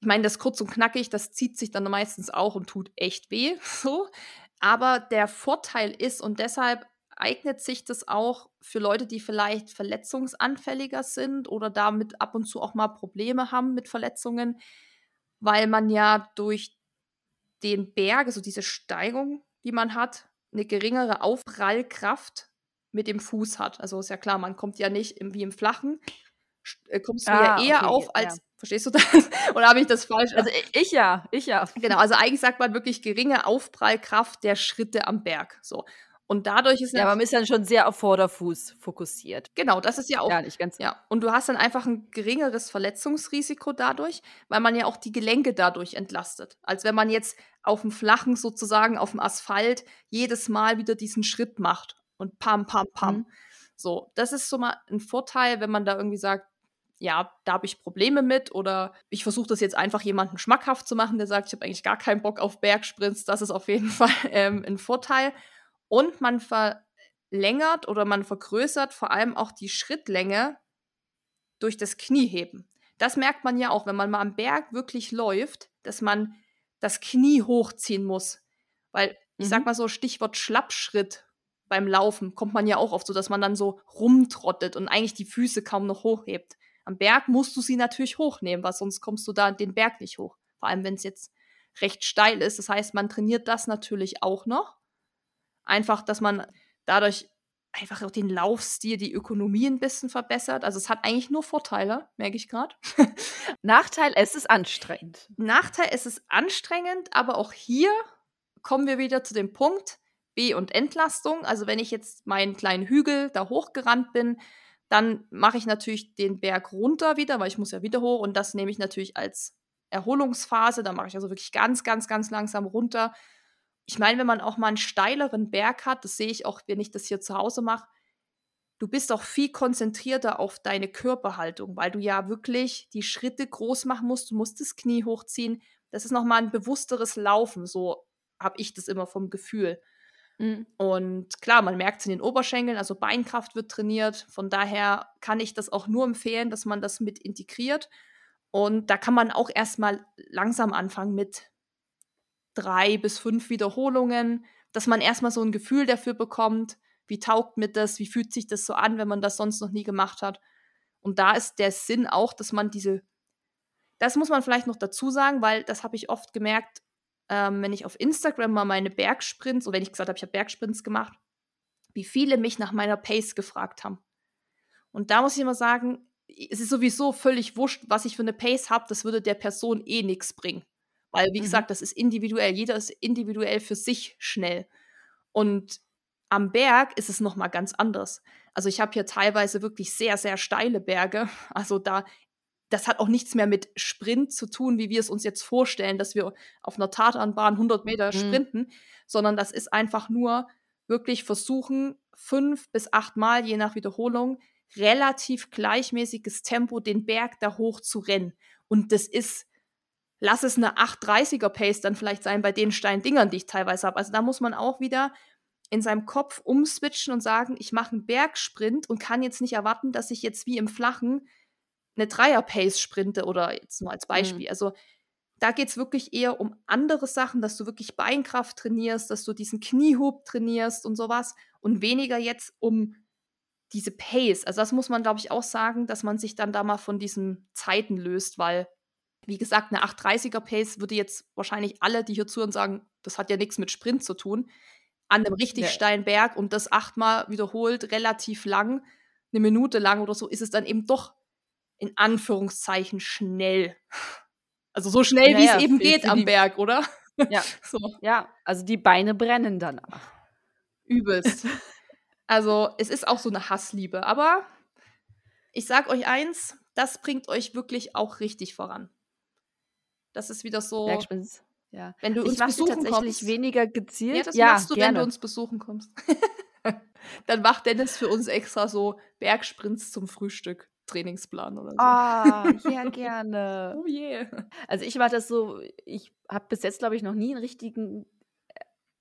Ich meine, das kurz und knackig, das zieht sich dann meistens auch und tut echt weh, so. Aber der Vorteil ist, und deshalb eignet sich das auch für Leute, die vielleicht verletzungsanfälliger sind oder damit ab und zu auch mal Probleme haben mit Verletzungen, weil man ja durch den Berg, also diese Steigung, die man hat, eine geringere Aufprallkraft mit dem Fuß hat. Also ist ja klar, man kommt ja nicht im, wie im Flachen, äh, kommst du Ah, ja eher okay, auf als, ja. verstehst du das? Oder habe ich das falsch? Also i- ich ja, ich ja. genau, also eigentlich sagt man wirklich geringe Aufprallkraft der Schritte am Berg. So. Und dadurch ist Ja, aber man ist dann schon sehr auf Vorderfuß fokussiert. genau, das ist ja auch Ja, nicht ganz. Ja, und du hast dann einfach ein geringeres Verletzungsrisiko dadurch, weil man ja auch die Gelenke dadurch entlastet. Als wenn man jetzt auf dem Flachen sozusagen, auf dem Asphalt, jedes Mal wieder diesen Schritt macht und pam, pam, pam. Mhm. So, das ist so mal ein Vorteil, wenn man da irgendwie sagt, ja, da habe ich Probleme mit oder ich versuche das jetzt einfach jemandem schmackhaft zu machen, der sagt, ich habe eigentlich gar keinen Bock auf Bergsprints. Das ist auf jeden Fall ähm, ein Vorteil. Und man verlängert oder man vergrößert vor allem auch die Schrittlänge durch das Knieheben. Das merkt man ja auch, wenn man mal am Berg wirklich läuft, dass man das Knie hochziehen muss. Weil, ich sag Mhm. mal so, Stichwort Schlappschritt beim Laufen kommt man ja auch oft so, dass man dann so rumtrottet und eigentlich die Füße kaum noch hochhebt. Am Berg musst du sie natürlich hochnehmen, weil sonst kommst du da den Berg nicht hoch. Vor allem, wenn es jetzt recht steil ist. Das heißt, man trainiert das natürlich auch noch. Einfach, dass man dadurch einfach auch den Laufstil, die Ökonomie ein bisschen verbessert. Also es hat eigentlich nur Vorteile, merke ich gerade. Nachteil, es ist anstrengend. Nachteil, es ist anstrengend, aber auch hier kommen wir wieder zu dem Punkt B- und Entlastung. Also wenn ich jetzt meinen kleinen Hügel da hochgerannt bin, dann mache ich natürlich den Berg runter wieder, weil ich muss ja wieder hoch und das nehme ich natürlich als Erholungsphase. Da mache ich also wirklich ganz, ganz, ganz langsam runter. Ich meine, wenn man auch mal einen steileren Berg hat, das sehe ich auch, wenn ich das hier zu Hause mache, du bist auch viel konzentrierter auf deine Körperhaltung, weil du ja wirklich die Schritte groß machen musst, du musst das Knie hochziehen. Das ist nochmal ein bewussteres Laufen, so habe ich das immer vom Gefühl. Mhm. Und klar, man merkt es in den Oberschenkeln, also Beinkraft wird trainiert. Von daher kann ich das auch nur empfehlen, dass man das mit integriert. Und da kann man auch erstmal langsam anfangen mit drei bis fünf Wiederholungen, dass man erstmal so ein Gefühl dafür bekommt, wie taugt mir das, wie fühlt sich das so an, wenn man das sonst noch nie gemacht hat. Und da ist der Sinn auch, dass man diese, das muss man vielleicht noch dazu sagen, weil das habe ich oft gemerkt, ähm, wenn ich auf Instagram mal meine Bergsprints, oder wenn ich gesagt habe, ich habe Bergsprints gemacht, wie viele mich nach meiner Pace gefragt haben. Und da muss ich immer sagen, es ist sowieso völlig wurscht, was ich für eine Pace habe, das würde der Person eh nichts bringen. Weil, wie Mhm. gesagt, das ist individuell. Jeder ist individuell für sich schnell. Und am Berg ist es nochmal ganz anders. Also ich habe hier teilweise wirklich sehr, sehr steile Berge. Also da, das hat auch nichts mehr mit Sprint zu tun, wie wir es uns jetzt vorstellen, dass wir auf einer Tatanbahn 100 Meter Mhm. sprinten, sondern das ist einfach nur wirklich versuchen, fünf bis acht Mal, je nach Wiederholung, relativ gleichmäßiges Tempo den Berg da hoch zu rennen. Und das ist, lass es eine 830er Pace dann vielleicht sein bei den Steindingern, die ich teilweise habe. Also da muss man auch wieder in seinem Kopf umswitchen und sagen, ich mache einen Bergsprint und kann jetzt nicht erwarten, dass ich jetzt wie im Flachen eine Dreier-Pace sprinte oder jetzt nur als Beispiel. Also da geht es wirklich eher um andere Sachen, dass du wirklich Beinkraft trainierst, dass du diesen Kniehub trainierst und sowas und weniger jetzt um diese Pace. Also das muss man, glaube ich, auch sagen, dass man sich dann da mal von diesen Zeiten löst, weil, wie gesagt, eine 830er Pace würde jetzt wahrscheinlich alle, die hier zuhören, sagen, das hat ja nichts mit Sprint zu tun. An einem richtig Ja. steilen Berg und das achtmal wiederholt, relativ lang, eine Minute lang oder so, ist es dann eben doch in Anführungszeichen schnell. Also so schnell, Ja, wie es eben geht am Berg, oder? Ja. So. Ja, also die Beine brennen danach. Übelst. also, es ist auch so eine Hassliebe. Aber ich sag euch eins, das bringt euch wirklich auch richtig voran. Das ist wieder so, Bergsprints. Ja. wenn du Ich uns besuchen tatsächlich kommst. weniger gezielt. Ja, das ja, machst du, wenn gerne. du uns besuchen kommst. Dann macht Dennis für uns extra so Bergsprints zum Frühstück. Trainingsplan oder so. Ah, ja, gerne. Oh je. Also ich mache das so, ich habe bis jetzt, glaube ich, noch nie einen richtigen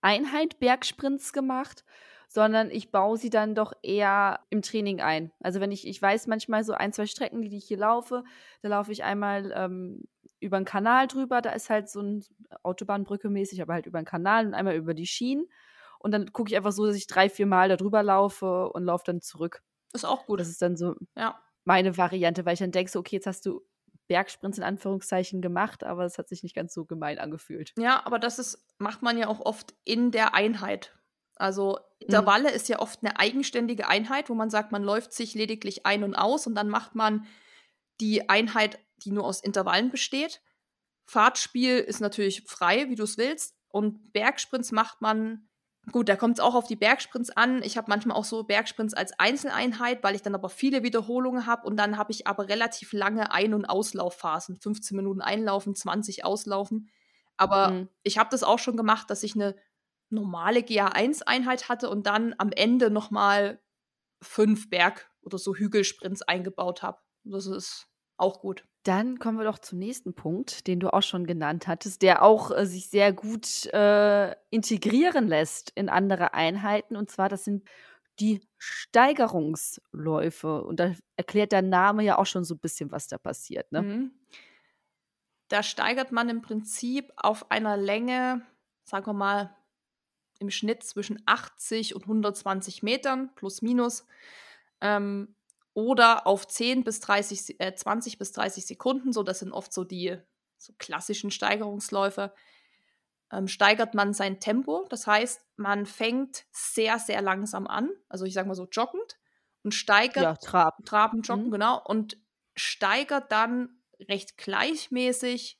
Einheit Bergsprints gemacht, sondern ich baue sie dann doch eher im Training ein. Also wenn ich, ich weiß manchmal so ein, zwei Strecken, die ich hier laufe, da laufe ich einmal ähm, über einen Kanal drüber, da ist halt so ein Autobahnbrücke mäßig, aber halt über einen Kanal und einmal über die Schienen. Und dann gucke ich einfach so, dass ich drei, vier Mal da drüber laufe und laufe dann zurück. Ist auch gut. Das ist dann so ja. meine Variante, weil ich dann denke, so, okay, jetzt hast du Bergsprints in Anführungszeichen gemacht, aber es hat sich nicht ganz so gemein angefühlt. ja, aber das ist, macht man ja auch oft in der Einheit. Also Intervalle mhm. ist ja oft eine eigenständige Einheit, wo man sagt, man läuft sich lediglich ein und aus und dann macht man die Einheit, die nur aus Intervallen besteht. Fahrtspiel ist natürlich frei, wie du es willst. Und Bergsprints macht man, gut, da kommt es auch auf die Bergsprints an. Ich habe manchmal auch so Bergsprints als Einzeleinheit, weil ich dann aber viele Wiederholungen habe und dann habe ich aber relativ lange Ein- und Auslaufphasen. 15 Minuten einlaufen, 20 auslaufen. Aber mhm. ich habe das auch schon gemacht, dass ich eine normale GA1-Einheit hatte und dann am Ende nochmal fünf Berg- oder so Hügelsprints eingebaut habe. Das ist auch gut. Dann kommen wir doch zum nächsten Punkt, den du auch schon genannt hattest, der auch äh, sich sehr gut äh, integrieren lässt in andere Einheiten. Und zwar, das sind die Steigerungsläufe. Und da erklärt der Name ja auch schon so ein bisschen, was da passiert. Ne? Mhm. Da steigert man im Prinzip auf einer Länge, sagen wir mal, im Schnitt zwischen 80 und 120 Metern plus minus. Ähm, oder auf 10 bis 30, äh, 20 bis 30 Sekunden, so das sind oft so die so klassischen Steigerungsläufe, ähm, steigert man sein Tempo. Das heißt, man fängt sehr, sehr langsam an, also ich sage mal so joggend und steigert, ja, traben. traben, joggen, mhm. genau, und steigert dann recht gleichmäßig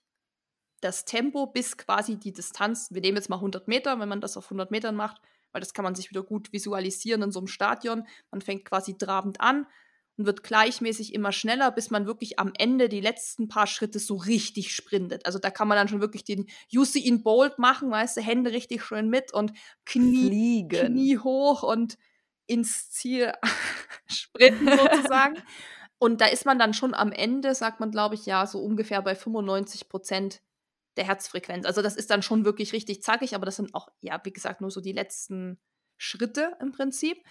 das Tempo bis quasi die Distanz. Wir nehmen jetzt mal 100 Meter, wenn man das auf 100 Metern macht, weil das kann man sich wieder gut visualisieren in so einem Stadion. Man fängt quasi trabend an, und wird gleichmäßig immer schneller, bis man wirklich am Ende die letzten paar Schritte so richtig sprintet. Also da kann man dann schon wirklich den Usain Bolt machen, weißt du, Hände richtig schön mit und Knie, Knie hoch und ins Ziel sprinten sozusagen. und da ist man dann schon am Ende, sagt man, glaube ich, ja, so ungefähr bei 95 Prozent der Herzfrequenz. Also das ist dann schon wirklich richtig zackig, aber das sind auch, ja, wie gesagt, nur so die letzten Schritte im Prinzip.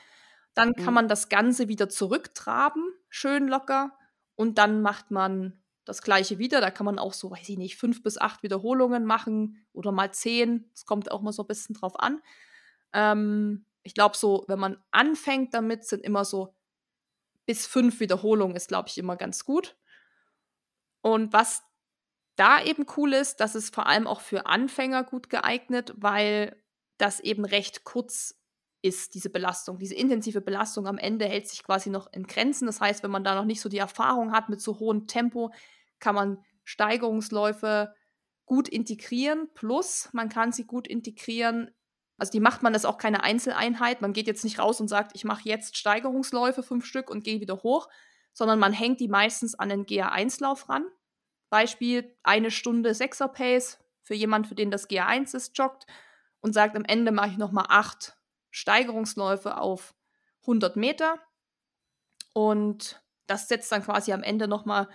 Dann kann mhm. man das Ganze wieder zurücktraben, schön locker. Und dann macht man das gleiche wieder. Da kann man auch so, weiß ich nicht, fünf bis acht Wiederholungen machen oder mal zehn. Es kommt auch mal so ein bisschen drauf an. Ähm, ich glaube, so, wenn man anfängt damit, sind immer so bis fünf Wiederholungen, ist, glaube ich, immer ganz gut. Und was da eben cool ist, das ist vor allem auch für Anfänger gut geeignet, weil das eben recht kurz ist diese Belastung. Diese intensive Belastung am Ende hält sich quasi noch in Grenzen. Das heißt, wenn man da noch nicht so die Erfahrung hat mit so hohem Tempo, kann man Steigerungsläufe gut integrieren. Plus, man kann sie gut integrieren. Also die macht man das auch keine Einzeleinheit. Man geht jetzt nicht raus und sagt, ich mache jetzt Steigerungsläufe, fünf Stück und gehe wieder hoch, sondern man hängt die meistens an den GA1-Lauf ran. Beispiel eine Stunde Sechser-Pace für jemand, für den das GA1 ist, joggt und sagt, am Ende mache ich nochmal acht Steigerungsläufe auf 100 Meter. Und das setzt dann quasi am Ende nochmal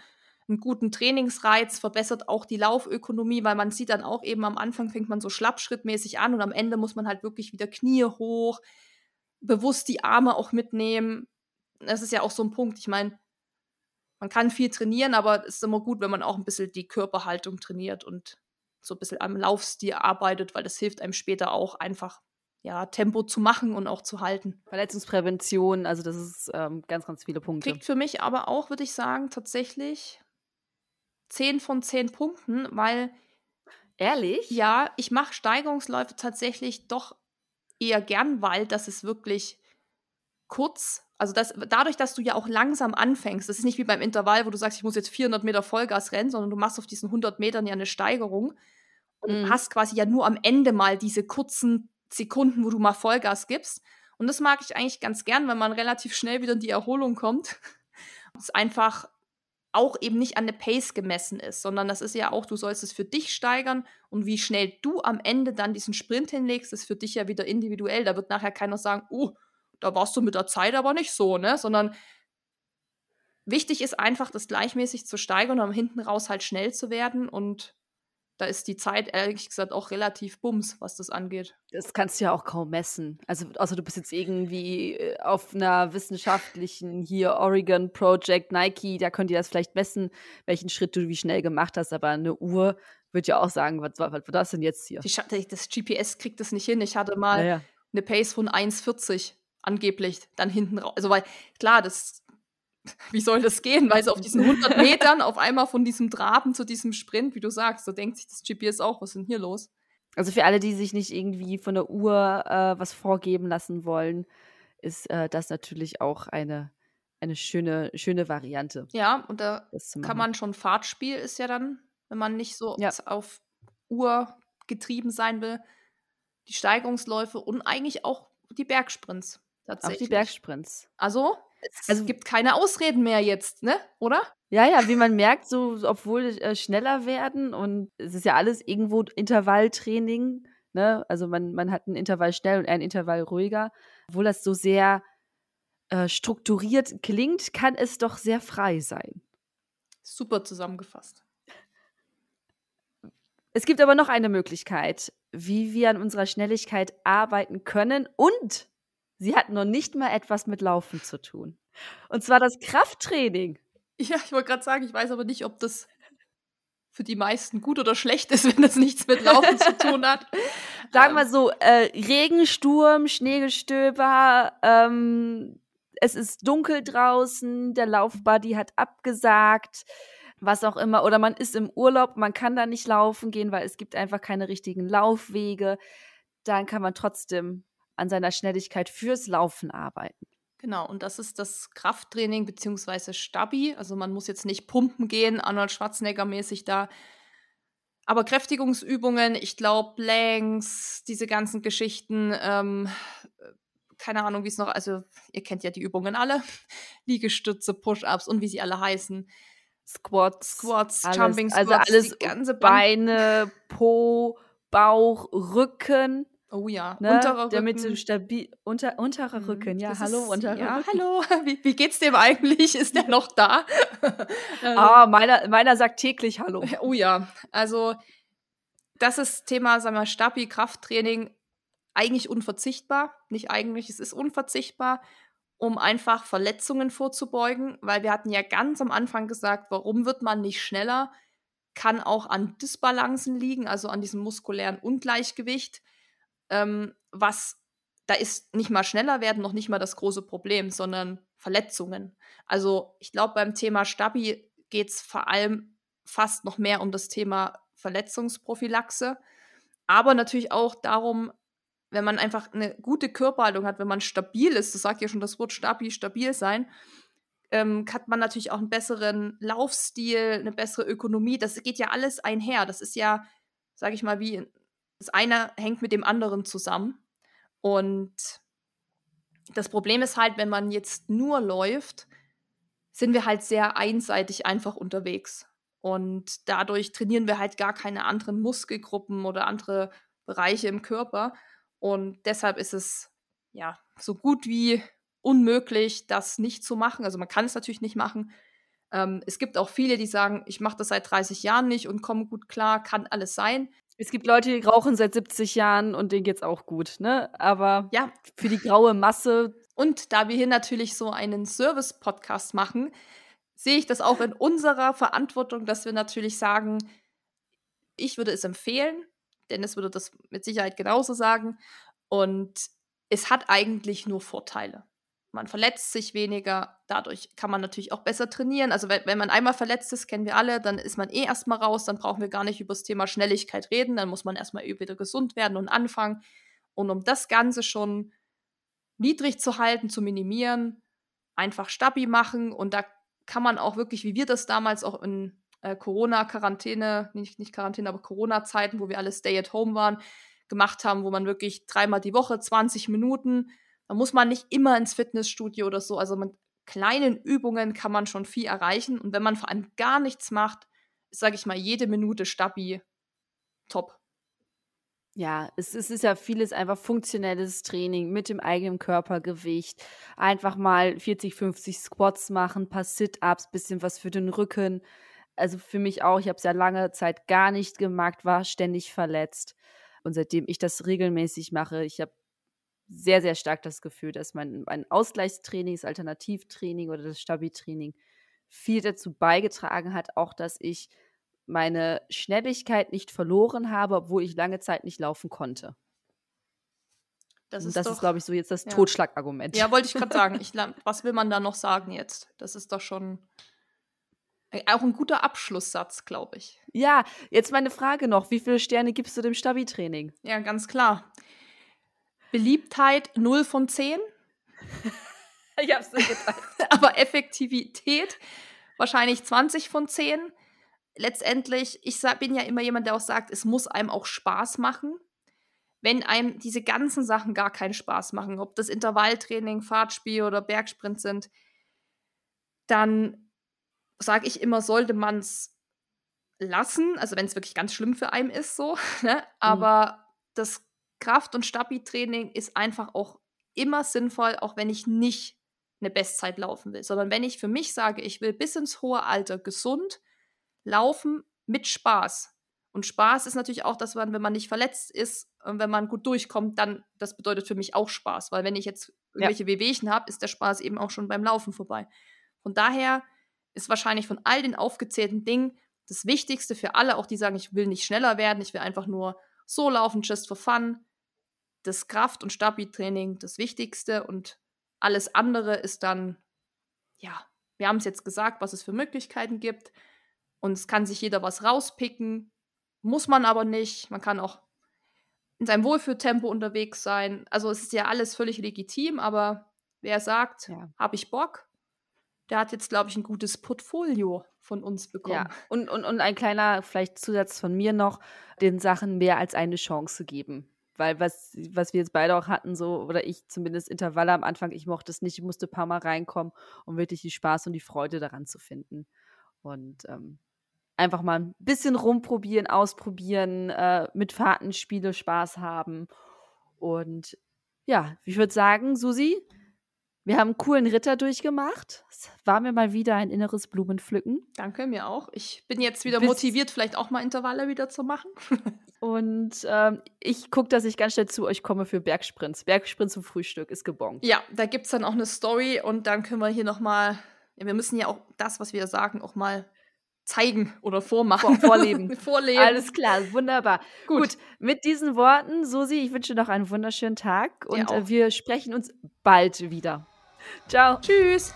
einen guten Trainingsreiz, verbessert auch die Laufökonomie, weil man sieht dann auch eben am Anfang fängt man so schlappschrittmäßig an und am Ende muss man halt wirklich wieder Knie hoch, bewusst die Arme auch mitnehmen. Das ist ja auch so ein Punkt. Ich meine, man kann viel trainieren, aber es ist immer gut, wenn man auch ein bisschen die Körperhaltung trainiert und so ein bisschen am Laufstil arbeitet, weil das hilft einem später auch einfach ja, Tempo zu machen und auch zu halten. Verletzungsprävention, also das ist ähm, ganz, ganz viele Punkte. Kriegt für mich aber auch, würde ich sagen, tatsächlich 10 von 10 Punkten, weil. Ehrlich? Ja, ich mache Steigerungsläufe tatsächlich doch eher gern, weil das ist wirklich kurz. Also das, dadurch, dass du ja auch langsam anfängst, das ist nicht wie beim Intervall, wo du sagst, ich muss jetzt 400 Meter Vollgas rennen, sondern du machst auf diesen 100 Metern ja eine Steigerung und mhm. hast quasi ja nur am Ende mal diese kurzen Sekunden, wo du mal Vollgas gibst. Und das mag ich eigentlich ganz gern, wenn man relativ schnell wieder in die Erholung kommt. Es einfach auch eben nicht an der Pace gemessen ist, sondern das ist ja auch, du sollst es für dich steigern und wie schnell du am Ende dann diesen Sprint hinlegst, ist für dich ja wieder individuell. Da wird nachher keiner sagen, oh, da warst du mit der Zeit aber nicht so, ne? Sondern wichtig ist einfach, das gleichmäßig zu steigern und am hinten raus halt schnell zu werden und da ist die Zeit ehrlich gesagt auch relativ bums, was das angeht. Das kannst du ja auch kaum messen. Also, außer du bist jetzt irgendwie äh, auf einer wissenschaftlichen hier Oregon Project Nike, da könnt ihr das vielleicht messen, welchen Schritt du wie schnell gemacht hast, aber eine Uhr würde ja auch sagen, was, war das denn jetzt hier? Die, das GPS kriegt das nicht hin. Ich hatte mal ja, ja. eine Pace von 1,40 angeblich dann hinten raus. Also, weil klar, das wie soll das gehen? Weil so auf diesen 100 Metern auf einmal von diesem Traben zu diesem Sprint, wie du sagst, da denkt sich das GPS auch, was ist denn hier los? Also für alle, die sich nicht irgendwie von der Uhr äh, was vorgeben lassen wollen, ist äh, das natürlich auch eine, eine schöne, schöne Variante. Ja, und da kann man schon Fahrtspiel ist ja dann, wenn man nicht so ja. auf Uhr getrieben sein will, die Steigerungsläufe und eigentlich auch die Bergsprints. Tatsächlich. Auch die Bergsprints. Also, es also, gibt keine Ausreden mehr jetzt, ne? Oder? Ja, ja, wie man merkt, so obwohl äh, schneller werden und es ist ja alles irgendwo Intervalltraining, ne? Also man, man hat ein Intervall schnell und ein Intervall ruhiger. Obwohl das so sehr äh, strukturiert klingt, kann es doch sehr frei sein. Super zusammengefasst. Es gibt aber noch eine Möglichkeit, wie wir an unserer Schnelligkeit arbeiten können und sie hat noch nicht mal etwas mit Laufen zu tun. Und zwar das Krafttraining. Ja, ich wollte gerade sagen, ich weiß aber nicht, ob das für die meisten gut oder schlecht ist, wenn das nichts mit Laufen zu tun hat. Sagen wir ähm. so, äh, Regensturm, Schneegestöber, ähm, es ist dunkel draußen, der Laufbuddy hat abgesagt, was auch immer. Oder man ist im Urlaub, man kann da nicht laufen gehen, weil es gibt einfach keine richtigen Laufwege. Dann kann man trotzdem an seiner Schnelligkeit fürs Laufen arbeiten. Genau, und das ist das Krafttraining bzw. Stabi. Also man muss jetzt nicht pumpen gehen, Arnold Schwarzenegger-mäßig da. Aber Kräftigungsübungen, ich glaube, Planks, diese ganzen Geschichten, ähm, keine Ahnung, wie es noch, also ihr kennt ja die Übungen alle. Liegestütze, Push-Ups und wie sie alle heißen. Squats, Squats, alles, Jumping also Squats, also alles ganze Beine, Po, Bauch, Rücken. Oh ja, ne? unterer Rücken. Damit so stabil, unter, unterer mhm, Rücken, ja, das hallo, ist, unterer ja, Rücken. hallo, wie, wie geht's dem eigentlich? Ist der noch da? ah, meiner, meiner sagt täglich Hallo. Oh ja, also das ist Thema, sagen wir, Stabi, Krafttraining, eigentlich unverzichtbar. Nicht eigentlich, es ist unverzichtbar, um einfach Verletzungen vorzubeugen, weil wir hatten ja ganz am Anfang gesagt, warum wird man nicht schneller? Kann auch an Disbalancen liegen, also an diesem muskulären Ungleichgewicht ähm, was da ist nicht mal schneller werden noch nicht mal das große Problem, sondern Verletzungen. Also ich glaube, beim Thema Stabi geht es vor allem fast noch mehr um das Thema Verletzungsprophylaxe, aber natürlich auch darum, wenn man einfach eine gute Körperhaltung hat, wenn man stabil ist, das sagt ja schon das Wort stabil, stabil sein, ähm, hat man natürlich auch einen besseren Laufstil, eine bessere Ökonomie. Das geht ja alles einher. Das ist ja, sage ich mal, wie das eine hängt mit dem anderen zusammen. Und das Problem ist halt, wenn man jetzt nur läuft, sind wir halt sehr einseitig einfach unterwegs. Und dadurch trainieren wir halt gar keine anderen Muskelgruppen oder andere Bereiche im Körper. Und deshalb ist es ja so gut wie unmöglich, das nicht zu machen. Also man kann es natürlich nicht machen. Ähm, es gibt auch viele, die sagen, ich mache das seit 30 Jahren nicht und komme gut klar, kann alles sein. Es gibt Leute, die rauchen seit 70 Jahren und denen geht's auch gut, ne? Aber ja. für die graue Masse. Und da wir hier natürlich so einen Service-Podcast machen, sehe ich das auch in unserer Verantwortung, dass wir natürlich sagen, ich würde es empfehlen, Dennis würde das mit Sicherheit genauso sagen. Und es hat eigentlich nur Vorteile man verletzt sich weniger, dadurch kann man natürlich auch besser trainieren. Also wenn, man einmal verletzt ist, kennen wir alle, dann ist man eh erstmal raus, dann brauchen wir gar nicht über das Thema Schnelligkeit reden, dann muss man erstmal wieder gesund werden und anfangen. Und um das Ganze schon niedrig zu halten, zu minimieren, einfach Stabi machen und da kann man auch wirklich, wie wir das damals auch in äh, Corona-Quarantäne, nicht, nicht Quarantäne, aber Corona-Zeiten, wo wir alle Stay at Home waren, gemacht haben, wo man wirklich dreimal die Woche 20 Minuten da muss man nicht immer ins Fitnessstudio oder so. Also mit kleinen Übungen kann man schon viel erreichen. Und wenn man vor allem gar nichts macht, sage ich mal, jede Minute Stabi top. Ja, es, es, ist ja vieles einfach funktionelles Training mit dem eigenen Körpergewicht. Einfach mal 40, 50 Squats machen, paar Sit-Ups, bisschen was für den Rücken. Also für mich auch, ich habe es ja lange Zeit gar nicht gemacht, war ständig verletzt. Und seitdem ich das regelmäßig mache, ich habe sehr, sehr stark das Gefühl, dass mein, mein Ausgleichstraining, das Alternativtraining oder das Stabi-Training viel dazu beigetragen hat, auch dass ich meine Schnelligkeit nicht verloren habe, obwohl ich lange Zeit nicht laufen konnte. Das ist, ist glaube ich, so jetzt das ja. Totschlagargument. Ja, wollte ich gerade sagen. Ich, was will man da noch sagen jetzt? Das ist doch schon. Äh, auch ein guter Abschlusssatz, glaube ich. Ja, jetzt meine Frage noch. Wie viele Sterne gibst du dem Stabi-Training? Ja, ganz klar. Beliebtheit 0 von 10. ich hab's nicht gedacht. Aber Effektivität wahrscheinlich 20 von 10. Letztendlich, ich bin ja immer jemand, der auch sagt, es muss einem auch Spaß machen. Wenn einem diese ganzen Sachen gar keinen Spaß machen, ob das Intervalltraining, Fahrtspiel oder Bergsprint sind, dann sage ich immer, sollte man es lassen, also wenn es wirklich ganz schlimm für einen ist, so. Ne? Mhm. Aber mhm. das Kraft- und Stabi-Training ist einfach auch immer sinnvoll, auch wenn ich nicht eine Bestzeit laufen will, sondern wenn ich für mich sage, ich will bis ins hohe Alter gesund laufen mit Spaß. Und Spaß ist natürlich auch, dass man, wenn man nicht verletzt ist und wenn man gut durchkommt, dann, das bedeutet für mich auch Spaß, weil wenn ich jetzt irgendwelche ja. Wehwehchen habe, ist der Spaß eben auch schon beim Laufen vorbei. Von daher ist wahrscheinlich von all den aufgezählten Dingen das Wichtigste für alle, auch die sagen, ich will nicht schneller werden, ich will einfach nur so laufen, just for fun. Das Kraft- und Stabi-Training das Wichtigste und alles andere ist dann, ja, wir haben es jetzt gesagt, was es für Möglichkeiten gibt. Und es kann sich jeder was rauspicken, muss man aber nicht. Man kann auch in seinem Wohlfühltempo unterwegs sein. Also es ist ja alles völlig legitim, aber wer sagt, ja. habe ich Bock, der hat jetzt, glaube ich, ein gutes Portfolio von uns bekommen. Ja, und, und, und ein kleiner vielleicht Zusatz von mir noch, den Sachen mehr als eine Chance geben. Weil was, was wir jetzt beide auch hatten, so, oder ich zumindest Intervalle am Anfang, ich mochte es nicht, ich musste ein paar Mal reinkommen, um wirklich die Spaß und die Freude daran zu finden. Und ähm, einfach mal ein bisschen rumprobieren, ausprobieren, äh, mit Fahrtenspiele Spaß haben. Und ja, ich würde sagen, Susi, wir haben einen coolen Ritter durchgemacht. Es war mir mal wieder ein inneres Blumenpflücken. Danke, mir auch. Ich bin jetzt wieder Bis motiviert, vielleicht auch mal Intervalle wieder zu machen. Und ähm, ich gucke, dass ich ganz schnell zu euch komme für Bergsprints. Bergsprint zum Frühstück ist gebongt. Ja, da gibt es dann auch eine Story und dann können wir hier nochmal, ja, wir müssen ja auch das, was wir sagen, auch mal zeigen oder vormachen. Vor, vorleben. vorleben. Alles klar, wunderbar. Gut. Gut. mit diesen Worten, Susi, ich wünsche noch einen wunderschönen Tag und äh, wir sprechen uns bald wieder. Ciao. Tschüss.